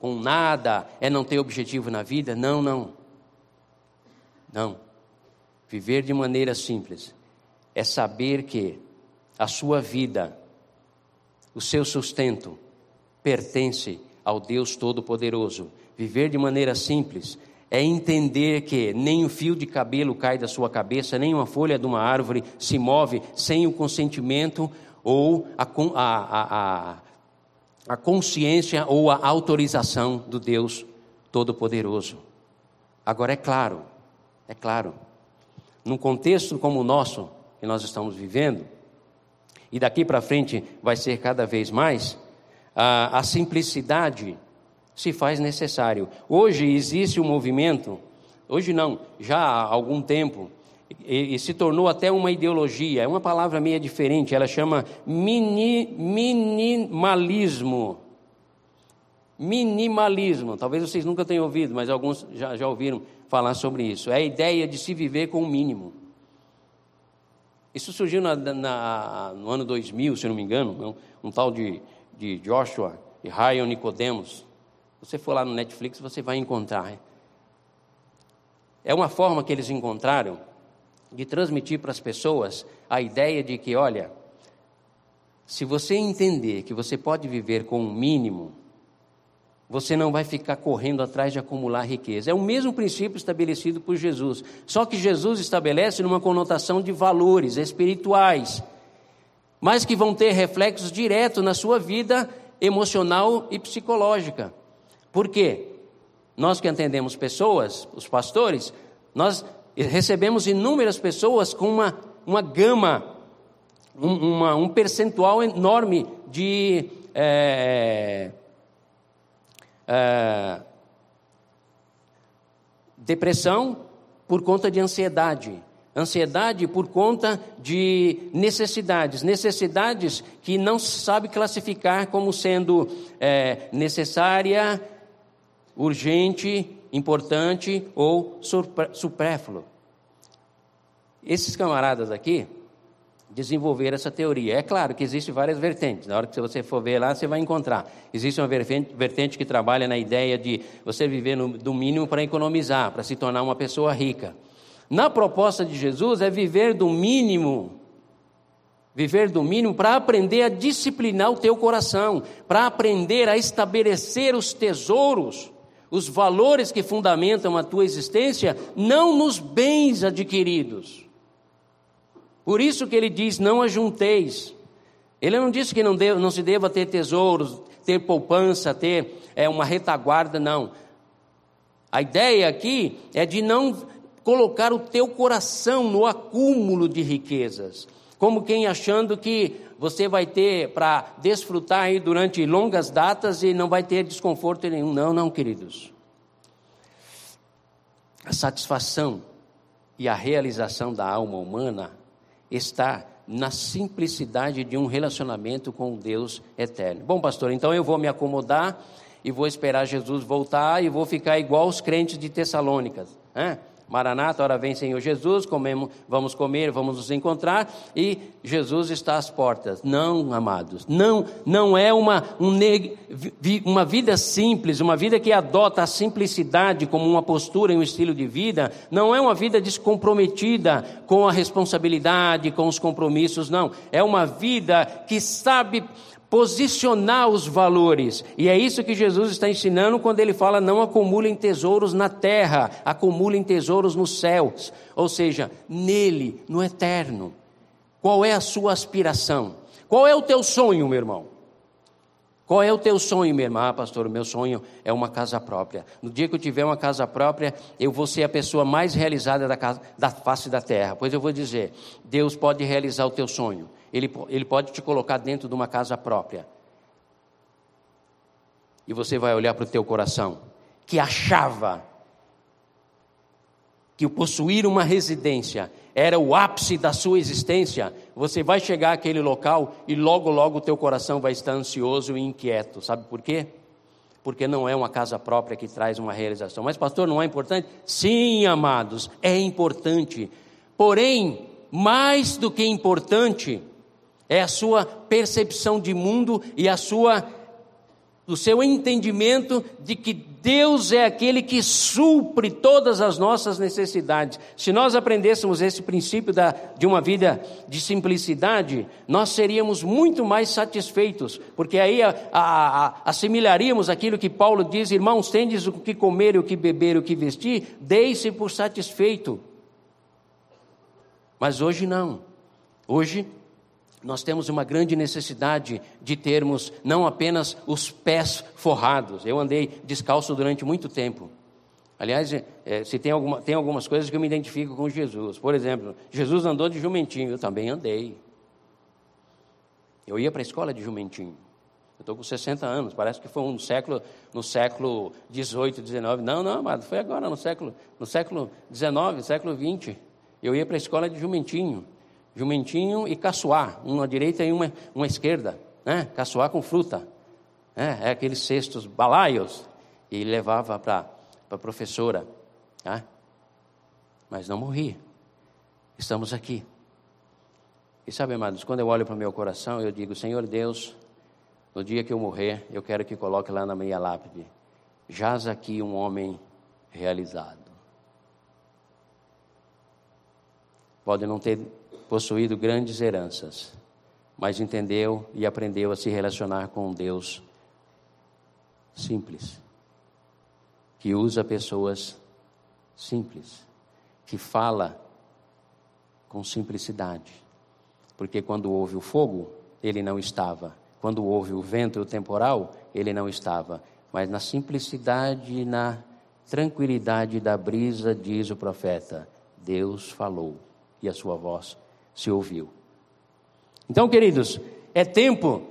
S2: com nada, é não ter objetivo na vida. Não, não. Não. Viver de maneira simples é saber que a sua vida, o seu sustento, pertence ao Deus Todo-Poderoso. Viver de maneira simples é entender que nem um fio de cabelo cai da sua cabeça, nem uma folha de uma árvore se move sem o consentimento ou a, a, a, a consciência ou a autorização do Deus Todo-Poderoso. Agora, é claro, é claro, num contexto como o nosso, que nós estamos vivendo, e daqui para frente vai ser cada vez mais, a, a simplicidade se faz necessário. Hoje existe um movimento, hoje não, já há algum tempo, e, e, se tornou até uma ideologia, é uma palavra meio diferente, ela chama mini, minimalismo. Minimalismo, talvez vocês nunca tenham ouvido, mas alguns já, já ouviram falar sobre isso. É a ideia de se viver com o mínimo. Isso surgiu na, na, no ano 2000, se não me engano, um, um tal de, de Joshua e Ryan Nicodemus. Você for lá no Netflix, você vai encontrar. É uma forma que eles encontraram de transmitir para as pessoas a ideia de que, olha, se você entender que você pode viver com o mínimo, você não vai ficar correndo atrás de acumular riqueza. É o mesmo princípio estabelecido por Jesus, só que Jesus estabelece numa conotação de valores espirituais, mas que vão ter reflexos diretos na sua vida emocional e psicológica. Por quê? Nós que atendemos pessoas, os pastores, nós recebemos inúmeras pessoas com uma, uma gama, um, uma, um percentual enorme de é, é, depressão por conta de ansiedade. Ansiedade por conta de necessidades, necessidades que não se sabe classificar como sendo é, necessária, urgente, importante ou supérfluo. Esses camaradas aqui, desenvolver essa teoria. É claro que existem várias vertentes. Na hora que você for ver lá, você vai encontrar. Existe uma vertente que trabalha na ideia de você viver no, do mínimo para economizar, para se tornar uma pessoa rica. Na proposta de Jesus é viver do mínimo, viver do mínimo para aprender a disciplinar o teu coração, para aprender a estabelecer os tesouros, os valores que fundamentam a tua existência, não nos bens adquiridos por isso que ele diz: não ajunteis. Ele não disse que não, deva, não se deva ter tesouros, ter poupança, ter é, uma retaguarda, não. A ideia aqui é de não colocar o teu coração no acúmulo de riquezas, como quem achando que você vai ter para desfrutar aí durante longas datas e não vai ter desconforto nenhum. Não, não, queridos. A satisfação e a realização da alma humana está na simplicidade de um relacionamento com Deus eterno. Bom, pastor, então eu vou me acomodar e vou esperar Jesus voltar e vou ficar igual os crentes de Tessalônicas. Né? Maranata, hora vem Senhor Jesus, comemos, vamos comer, vamos nos encontrar e Jesus está às portas. Não, amados, não, não é uma, um, uma vida simples, uma vida que adota a simplicidade como uma postura e um estilo de vida, não é uma vida descomprometida com a responsabilidade, com os compromissos, não. É uma vida que sabe posicionar os valores. E é isso que Jesus está ensinando quando ele fala: não acumulem tesouros na terra, acumulem tesouros nos céus. Ou seja, nele, no eterno. Qual é a sua aspiração? Qual é o teu sonho, meu irmão? Qual é o teu sonho, minha irmã? Ah, pastor, o meu sonho é uma casa própria. No dia que eu tiver uma casa própria, eu vou ser a pessoa mais realizada da, casa, da face da terra. Pois eu vou dizer: Deus pode realizar o teu sonho. Ele, ele pode te colocar dentro de uma casa própria. E você vai olhar para o teu coração, que achava que o possuir uma residência era o ápice da sua existência, você vai chegar àquele local e logo, logo o teu coração vai estar ansioso e inquieto. Sabe por quê? Porque não é uma casa própria que traz uma realização. Mas, pastor, não é importante? Sim, amados, é importante. Porém, mais do que importante, é a sua percepção de mundo e a sua do seu entendimento de que Deus é aquele que supre todas as nossas necessidades. Se nós aprendêssemos esse princípio da, de uma vida de simplicidade, nós seríamos muito mais satisfeitos, porque aí a, a, a, assimilaríamos aquilo que Paulo diz: irmãos, tendes o que comer, o que beber, o que vestir, deis-se por satisfeito. Mas hoje não. Hoje nós temos uma grande necessidade de termos não apenas os pés forrados. Eu andei descalço durante muito tempo. Aliás, é, se tem, alguma, tem algumas coisas que eu me identifico com Jesus. Por exemplo, Jesus andou de jumentinho, eu também andei. Eu ia para a escola de jumentinho. Eu estou com 60 anos, parece que foi um século, no século 18, 19. Não, não, amado, foi agora, no século, no século 19, século 20. Eu ia para a escola de jumentinho jumentinho e caçoar, uma direita e uma, uma esquerda, né? caçoar com fruta. É, é aqueles cestos balaios. E levava para a professora. Tá? Mas não morri. Estamos aqui. E sabe, amados, quando eu olho para o meu coração, eu digo: Senhor Deus, no dia que eu morrer, eu quero que coloque lá na minha lápide: jaz aqui um homem realizado. Pode não ter possuído grandes heranças, mas entendeu e aprendeu a se relacionar com um Deus simples, que usa pessoas simples, que fala com simplicidade. Porque quando houve o fogo, ele não estava. Quando houve o vento e o temporal, ele não estava. Mas na simplicidade e na tranquilidade da brisa, diz o profeta, Deus falou e a sua voz se ouviu. Então, queridos, é tempo,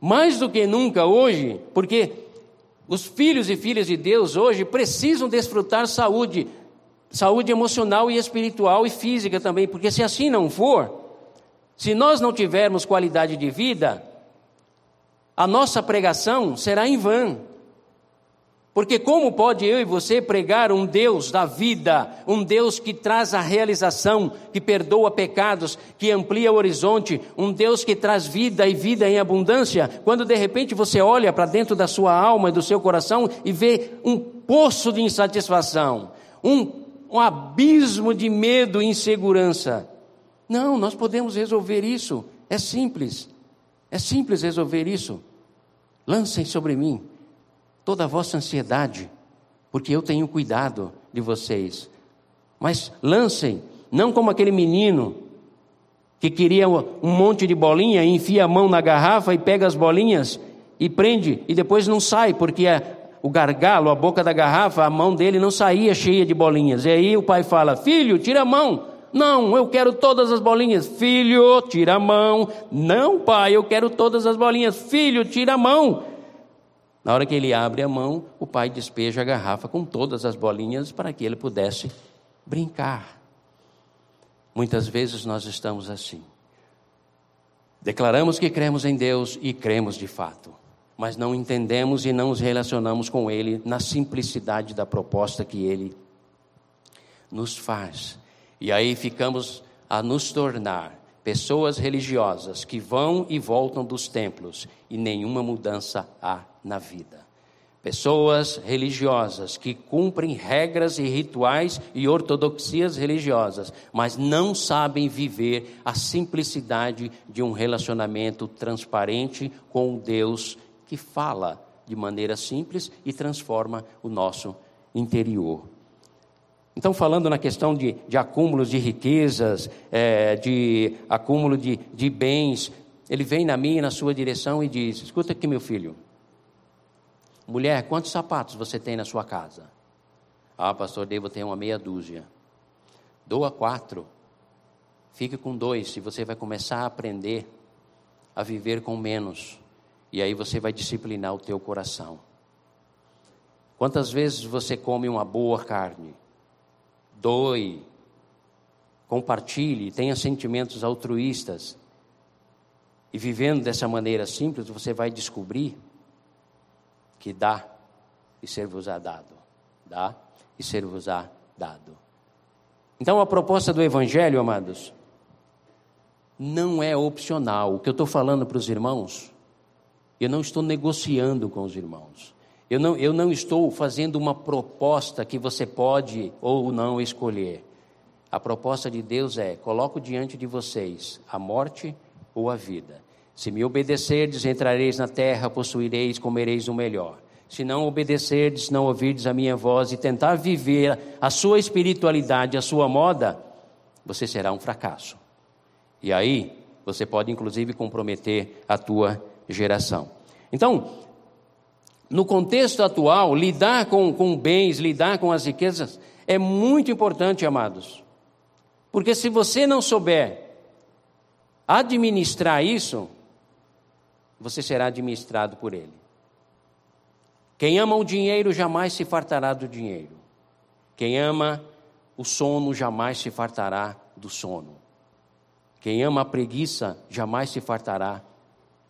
S2: mais do que nunca hoje, porque os filhos e filhas de Deus hoje precisam desfrutar saúde, saúde emocional e espiritual e física também, porque se assim não for, se nós não tivermos qualidade de vida, a nossa pregação será em vão. Porque como pode eu e você pregar um Deus da vida, um Deus que traz a realização, que perdoa pecados, que amplia o horizonte, um Deus que traz vida e vida em abundância, quando de repente você olha para dentro da sua alma e do seu coração e vê um poço de insatisfação, um, um abismo de medo e insegurança. Não, nós podemos resolver isso. É simples. É simples resolver isso. Lancem sobre mim toda a vossa ansiedade, porque eu tenho cuidado de vocês. Mas lancem, não como aquele menino que queria um monte de bolinha enfia a mão na garrafa e pega as bolinhas e prende e depois não sai, porque o gargalo, a boca da garrafa, a mão dele não saía cheia de bolinhas. E aí o pai fala: Filho, tira a mão. Não, eu quero todas as bolinhas. Filho, tira a mão. Não, pai, eu quero todas as bolinhas. Filho, tira a mão. Na hora que ele abre a mão, o pai despeja a garrafa com todas as bolinhas para que ele pudesse brincar. Muitas vezes nós estamos assim. Declaramos que cremos em Deus e cremos de fato, mas não entendemos e não nos relacionamos com Ele na simplicidade da proposta que Ele nos faz. E aí ficamos a nos tornar pessoas religiosas que vão e voltam dos templos e nenhuma mudança há na vida. Pessoas religiosas que cumprem regras e rituais e ortodoxias religiosas, mas não sabem viver a simplicidade de um relacionamento transparente com Deus que fala de maneira simples e transforma o nosso interior. Então, falando na questão de, de acúmulos de riquezas, é, de acúmulo de, de bens, ele vem na minha e na sua direção e diz: Escuta aqui, meu filho, Mulher, quantos sapatos você tem na sua casa? Ah, pastor, devo ter uma meia dúzia. Doa quatro. Fique com dois, e você vai começar a aprender a viver com menos. E aí você vai disciplinar o teu coração. Quantas vezes você come uma boa carne? Doe. Compartilhe, tenha sentimentos altruístas. E vivendo dessa maneira simples, você vai descobrir que dá e ser-vos-á dado. Dá e ser-vos-á dado. Então a proposta do Evangelho, amados, não é opcional. O que eu estou falando para os irmãos Eu não estou negociando com os irmãos. Eu não, eu não estou fazendo uma proposta que você pode ou não escolher. A proposta de Deus é: coloco diante de vocês a morte ou a vida. Se me obedecerdes, entrareis na terra, possuireis, comereis o melhor. Se não obedecerdes, não ouvirdes a minha voz e tentar viver a sua espiritualidade, a sua moda, você será um fracasso. E aí, você pode inclusive comprometer a tua geração. Então, no contexto atual, lidar com, com bens, lidar com as riquezas é muito importante, amados. Porque se você não souber administrar isso, você será administrado por ele. Quem ama o dinheiro jamais se fartará do dinheiro. Quem ama o sono jamais se fartará do sono. Quem ama a preguiça jamais se fartará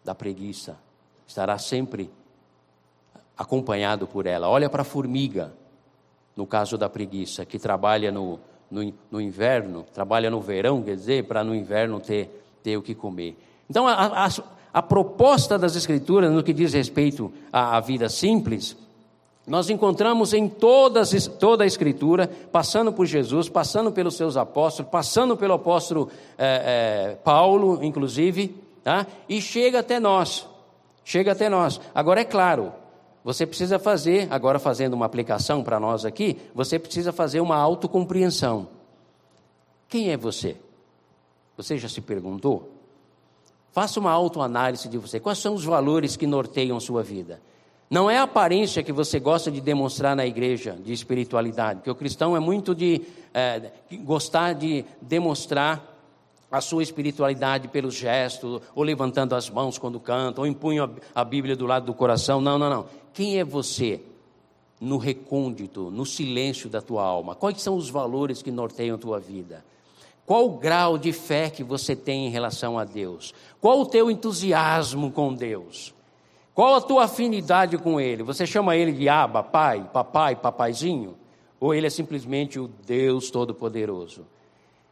S2: da preguiça. Estará sempre acompanhado por ela. Olha para a formiga, no caso da preguiça, que trabalha no, no, no inverno, trabalha no verão, quer dizer, para no inverno ter, ter o que comer. Então, a, a, a proposta das Escrituras no que diz respeito à, à vida simples, nós encontramos em todas, toda a Escritura, passando por Jesus, passando pelos seus apóstolos, passando pelo apóstolo é, é, Paulo, inclusive, tá? e chega até nós. Chega até nós. Agora, é claro, você precisa fazer, agora fazendo uma aplicação para nós aqui, você precisa fazer uma autocompreensão. Quem é você? Você já se perguntou? Faça uma autoanálise de você. Quais são os valores que norteiam sua vida? Não é a aparência que você gosta de demonstrar na igreja de espiritualidade, porque o cristão é muito de é, gostar de demonstrar a sua espiritualidade pelos gestos, ou levantando as mãos quando canta, ou empunha a Bíblia do lado do coração. Não, não, não. Quem é você no recôndito, no silêncio da tua alma? Quais são os valores que norteiam a tua vida? Qual o grau de fé que você tem em relação a Deus? Qual o teu entusiasmo com Deus? Qual a tua afinidade com Ele? Você chama Ele de Aba, Pai, Papai, Papaizinho? Ou Ele é simplesmente o Deus Todo-Poderoso?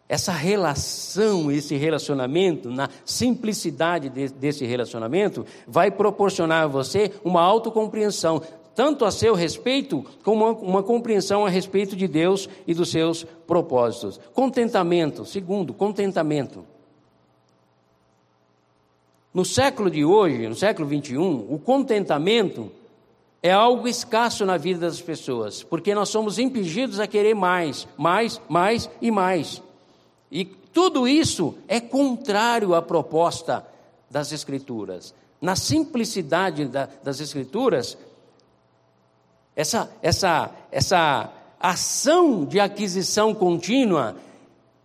S2: Essa relação, esse relacionamento, na simplicidade desse relacionamento, vai proporcionar a você uma autocompreensão tanto a seu respeito, como uma, uma compreensão a respeito de Deus e dos seus propósitos. Contentamento, segundo, contentamento. No século de hoje, no século 21, o contentamento é algo escasso na vida das pessoas, porque nós somos impedidos a querer mais, mais, mais e mais. E tudo isso é contrário à proposta das Escrituras. Na simplicidade da, das Escrituras, essa, essa, essa ação de aquisição contínua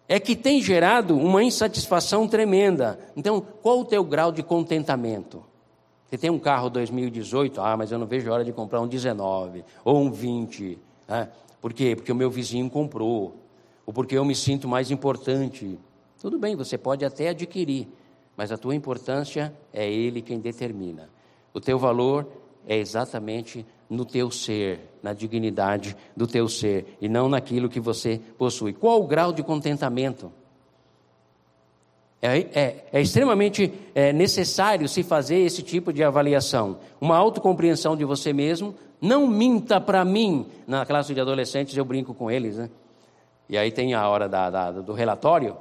S2: é que tem gerado uma insatisfação tremenda. Então, qual o teu grau de contentamento? Você tem um carro 2018, ah, mas eu não vejo a hora de comprar um 19 ou um 20. Né? Por quê? Porque o meu vizinho comprou, ou porque eu me sinto mais importante. Tudo bem, você pode até adquirir, mas a tua importância é ele quem determina. O teu valor é exatamente no teu ser, na dignidade do teu ser, e não naquilo que você possui. Qual o grau de contentamento? É, é, é extremamente é, necessário se fazer esse tipo de avaliação. Uma autocompreensão de você mesmo. Não minta para mim. Na classe de adolescentes eu brinco com eles, né? E aí tem a hora da, da, do relatório.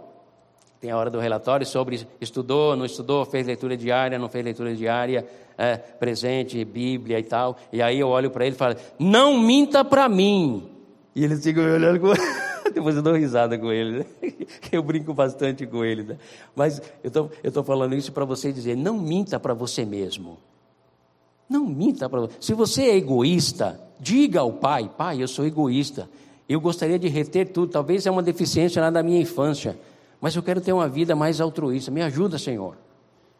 S2: Tem a hora do relatório sobre estudou, não estudou, fez leitura diária, não fez leitura diária é, presente, Bíblia e tal. E aí eu olho para ele e falo: Não minta para mim. E ele fica olhando com. Depois eu dou risada com ele, né? eu brinco bastante com ele. Né? Mas eu tô, estou falando isso para você dizer: não minta para você mesmo. Não minta para você. Se você é egoísta, diga ao pai: pai, eu sou egoísta. Eu gostaria de reter tudo. Talvez é uma deficiência lá da minha infância. Mas eu quero ter uma vida mais altruísta. Me ajuda, Senhor.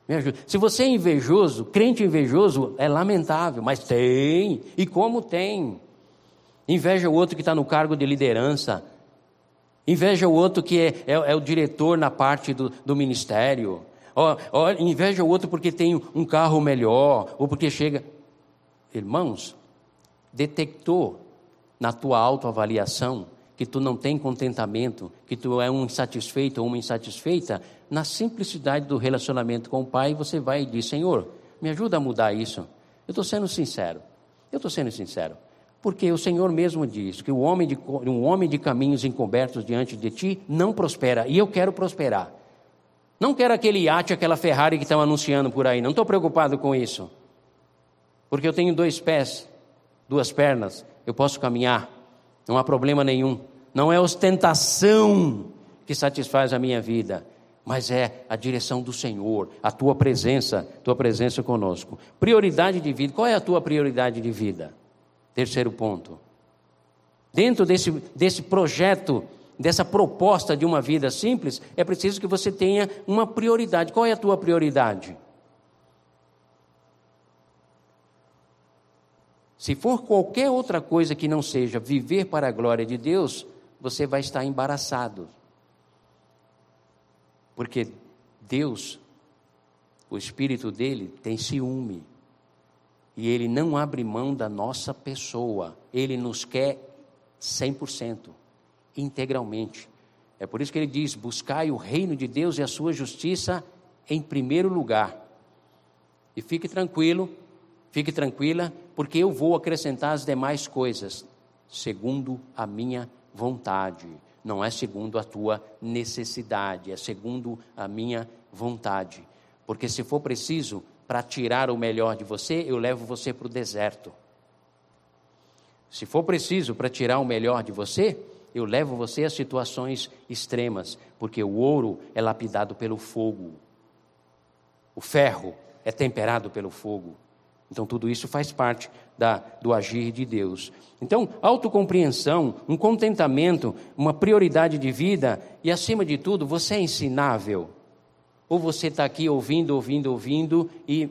S2: Me ajuda. Se você é invejoso, crente invejoso, é lamentável, mas tem. E como tem? Inveja o outro que está no cargo de liderança. Inveja o outro que é, é, é o diretor na parte do, do ministério. Ó, ó, inveja o outro porque tem um carro melhor, ou porque chega. Irmãos, detectou na tua autoavaliação que tu não tem contentamento, que tu é um insatisfeito ou uma insatisfeita, na simplicidade do relacionamento com o Pai, você vai e diz: Senhor, me ajuda a mudar isso. Eu estou sendo sincero. Eu estou sendo sincero. Porque o Senhor mesmo diz que o homem de, um homem de caminhos encobertos diante de ti não prospera. E eu quero prosperar. Não quero aquele iate, aquela Ferrari que estão anunciando por aí. Não estou preocupado com isso. Porque eu tenho dois pés, duas pernas, eu posso caminhar. Não há problema nenhum. Não é ostentação que satisfaz a minha vida, mas é a direção do Senhor, a tua presença, tua presença conosco. Prioridade de vida. Qual é a tua prioridade de vida? Terceiro ponto. Dentro desse, desse projeto, dessa proposta de uma vida simples, é preciso que você tenha uma prioridade. Qual é a tua prioridade? Se for qualquer outra coisa que não seja viver para a glória de Deus, você vai estar embaraçado. Porque Deus, o Espírito dele, tem ciúme. E ele não abre mão da nossa pessoa. Ele nos quer 100%, integralmente. É por isso que ele diz: buscai o reino de Deus e a sua justiça em primeiro lugar. E fique tranquilo, fique tranquila, porque eu vou acrescentar as demais coisas, segundo a minha vontade não é segundo a tua necessidade, é segundo a minha vontade. Porque se for preciso, para tirar o melhor de você, eu levo você para o deserto. Se for preciso para tirar o melhor de você, eu levo você a situações extremas, porque o ouro é lapidado pelo fogo, o ferro é temperado pelo fogo. Então, tudo isso faz parte da, do agir de Deus. Então, autocompreensão, um contentamento, uma prioridade de vida e, acima de tudo, você é ensinável. Ou você está aqui ouvindo, ouvindo, ouvindo e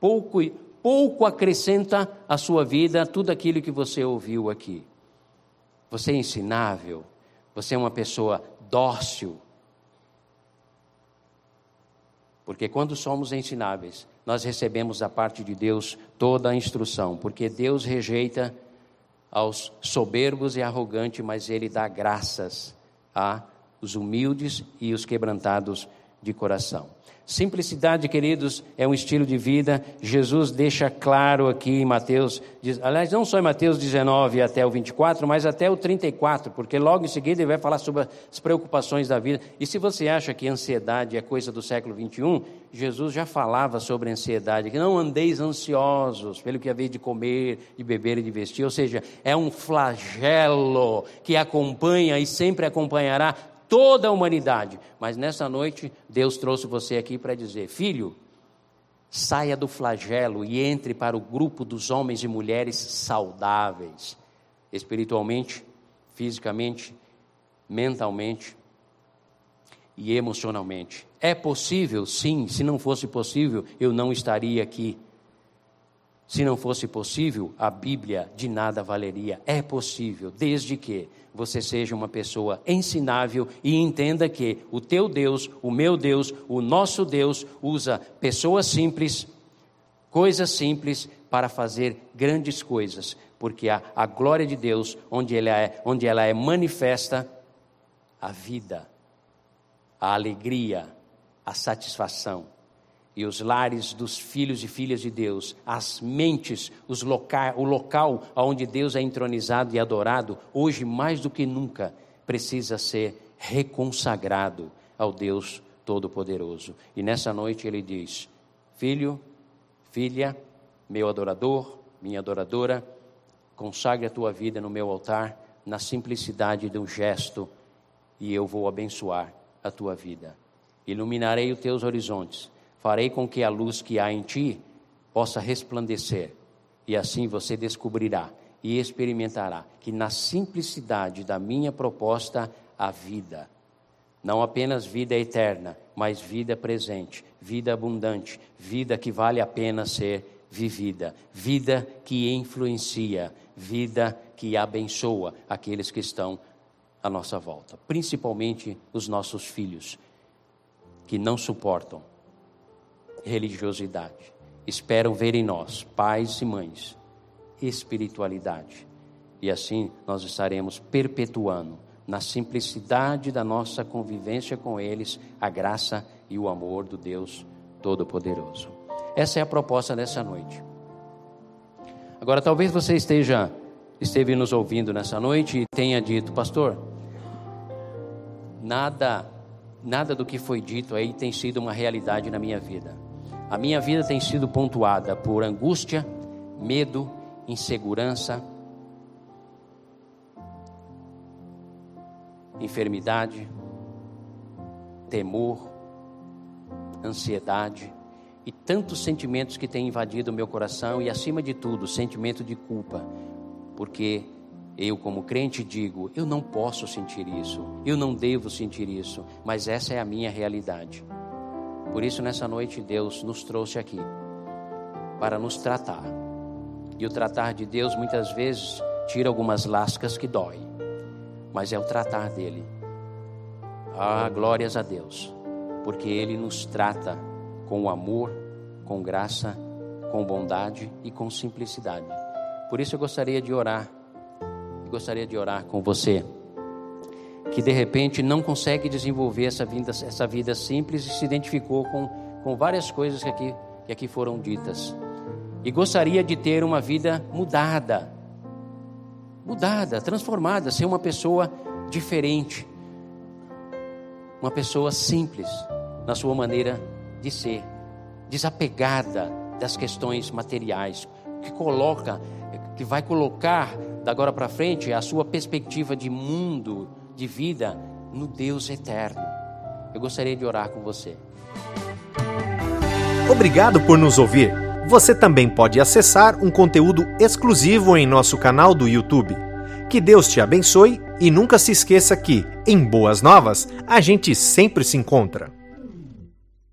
S2: pouco, pouco acrescenta à sua vida tudo aquilo que você ouviu aqui. Você é ensinável, você é uma pessoa dócil. Porque quando somos ensináveis, nós recebemos da parte de Deus toda a instrução, porque Deus rejeita aos soberbos e arrogantes, mas Ele dá graças aos humildes e os quebrantados de coração. Simplicidade, queridos, é um estilo de vida. Jesus deixa claro aqui em Mateus, aliás, não só em Mateus 19 até o 24, mas até o 34, porque logo em seguida ele vai falar sobre as preocupações da vida. E se você acha que ansiedade é coisa do século 21, Jesus já falava sobre ansiedade, que não andeis ansiosos pelo que haver de comer, de beber e de vestir, ou seja, é um flagelo que acompanha e sempre acompanhará toda a humanidade. Mas nessa noite, Deus trouxe você aqui para dizer: Filho, saia do flagelo e entre para o grupo dos homens e mulheres saudáveis, espiritualmente, fisicamente, mentalmente e emocionalmente. É possível, sim. Se não fosse possível, eu não estaria aqui. Se não fosse possível, a Bíblia de nada valeria. É possível, desde que você seja uma pessoa ensinável e entenda que o teu Deus, o meu Deus, o nosso Deus usa pessoas simples, coisas simples para fazer grandes coisas, porque a, a glória de Deus, onde ela, é, onde ela é manifesta, a vida, a alegria, a satisfação e os lares dos filhos e filhas de Deus, as mentes, os loca o local onde Deus é entronizado e adorado, hoje mais do que nunca precisa ser reconsagrado ao Deus Todo-Poderoso. E nessa noite ele diz: Filho, filha, meu adorador, minha adoradora, consagre a tua vida no meu altar, na simplicidade de um gesto, e eu vou abençoar a tua vida. Iluminarei os teus horizontes farei com que a luz que há em ti possa resplandecer, e assim você descobrirá e experimentará que na simplicidade da minha proposta há vida. Não apenas vida eterna, mas vida presente, vida abundante, vida que vale a pena ser vivida, vida que influencia, vida que abençoa aqueles que estão à nossa volta, principalmente os nossos filhos, que não suportam religiosidade. Esperam ver em nós, pais e mães, espiritualidade. E assim nós estaremos perpetuando, na simplicidade da nossa convivência com eles, a graça e o amor do Deus Todo-Poderoso. Essa é a proposta dessa noite. Agora, talvez você esteja esteve nos ouvindo nessa noite e tenha dito, pastor, nada, nada do que foi dito aí tem sido uma realidade na minha vida. A minha vida tem sido pontuada por angústia, medo, insegurança, enfermidade, temor, ansiedade e tantos sentimentos que têm invadido o meu coração e, acima de tudo, sentimento de culpa, porque eu, como crente, digo: eu não posso sentir isso, eu não devo sentir isso, mas essa é a minha realidade. Por isso, nessa noite, Deus nos trouxe aqui para nos tratar. E o tratar de Deus muitas vezes tira algumas lascas que doem, mas é o tratar dele. Ah, glórias a Deus, porque ele nos trata com amor, com graça, com bondade e com simplicidade. Por isso eu gostaria de orar, gostaria de orar com você, que de repente não consegue desenvolver essa vida, essa vida simples e se identificou com, com várias coisas que aqui, que aqui foram ditas. E gostaria de ter uma vida mudada, mudada, transformada, ser uma pessoa diferente, uma pessoa simples na sua maneira de ser, desapegada das questões materiais, que coloca, que vai colocar da agora para frente a sua perspectiva de mundo, de vida no Deus eterno. Eu gostaria de orar com você.
S1: Obrigado por nos ouvir. Você também pode acessar um conteúdo exclusivo em nosso canal do YouTube. Que Deus te abençoe e nunca se esqueça que, em Boas Novas, a gente sempre se encontra.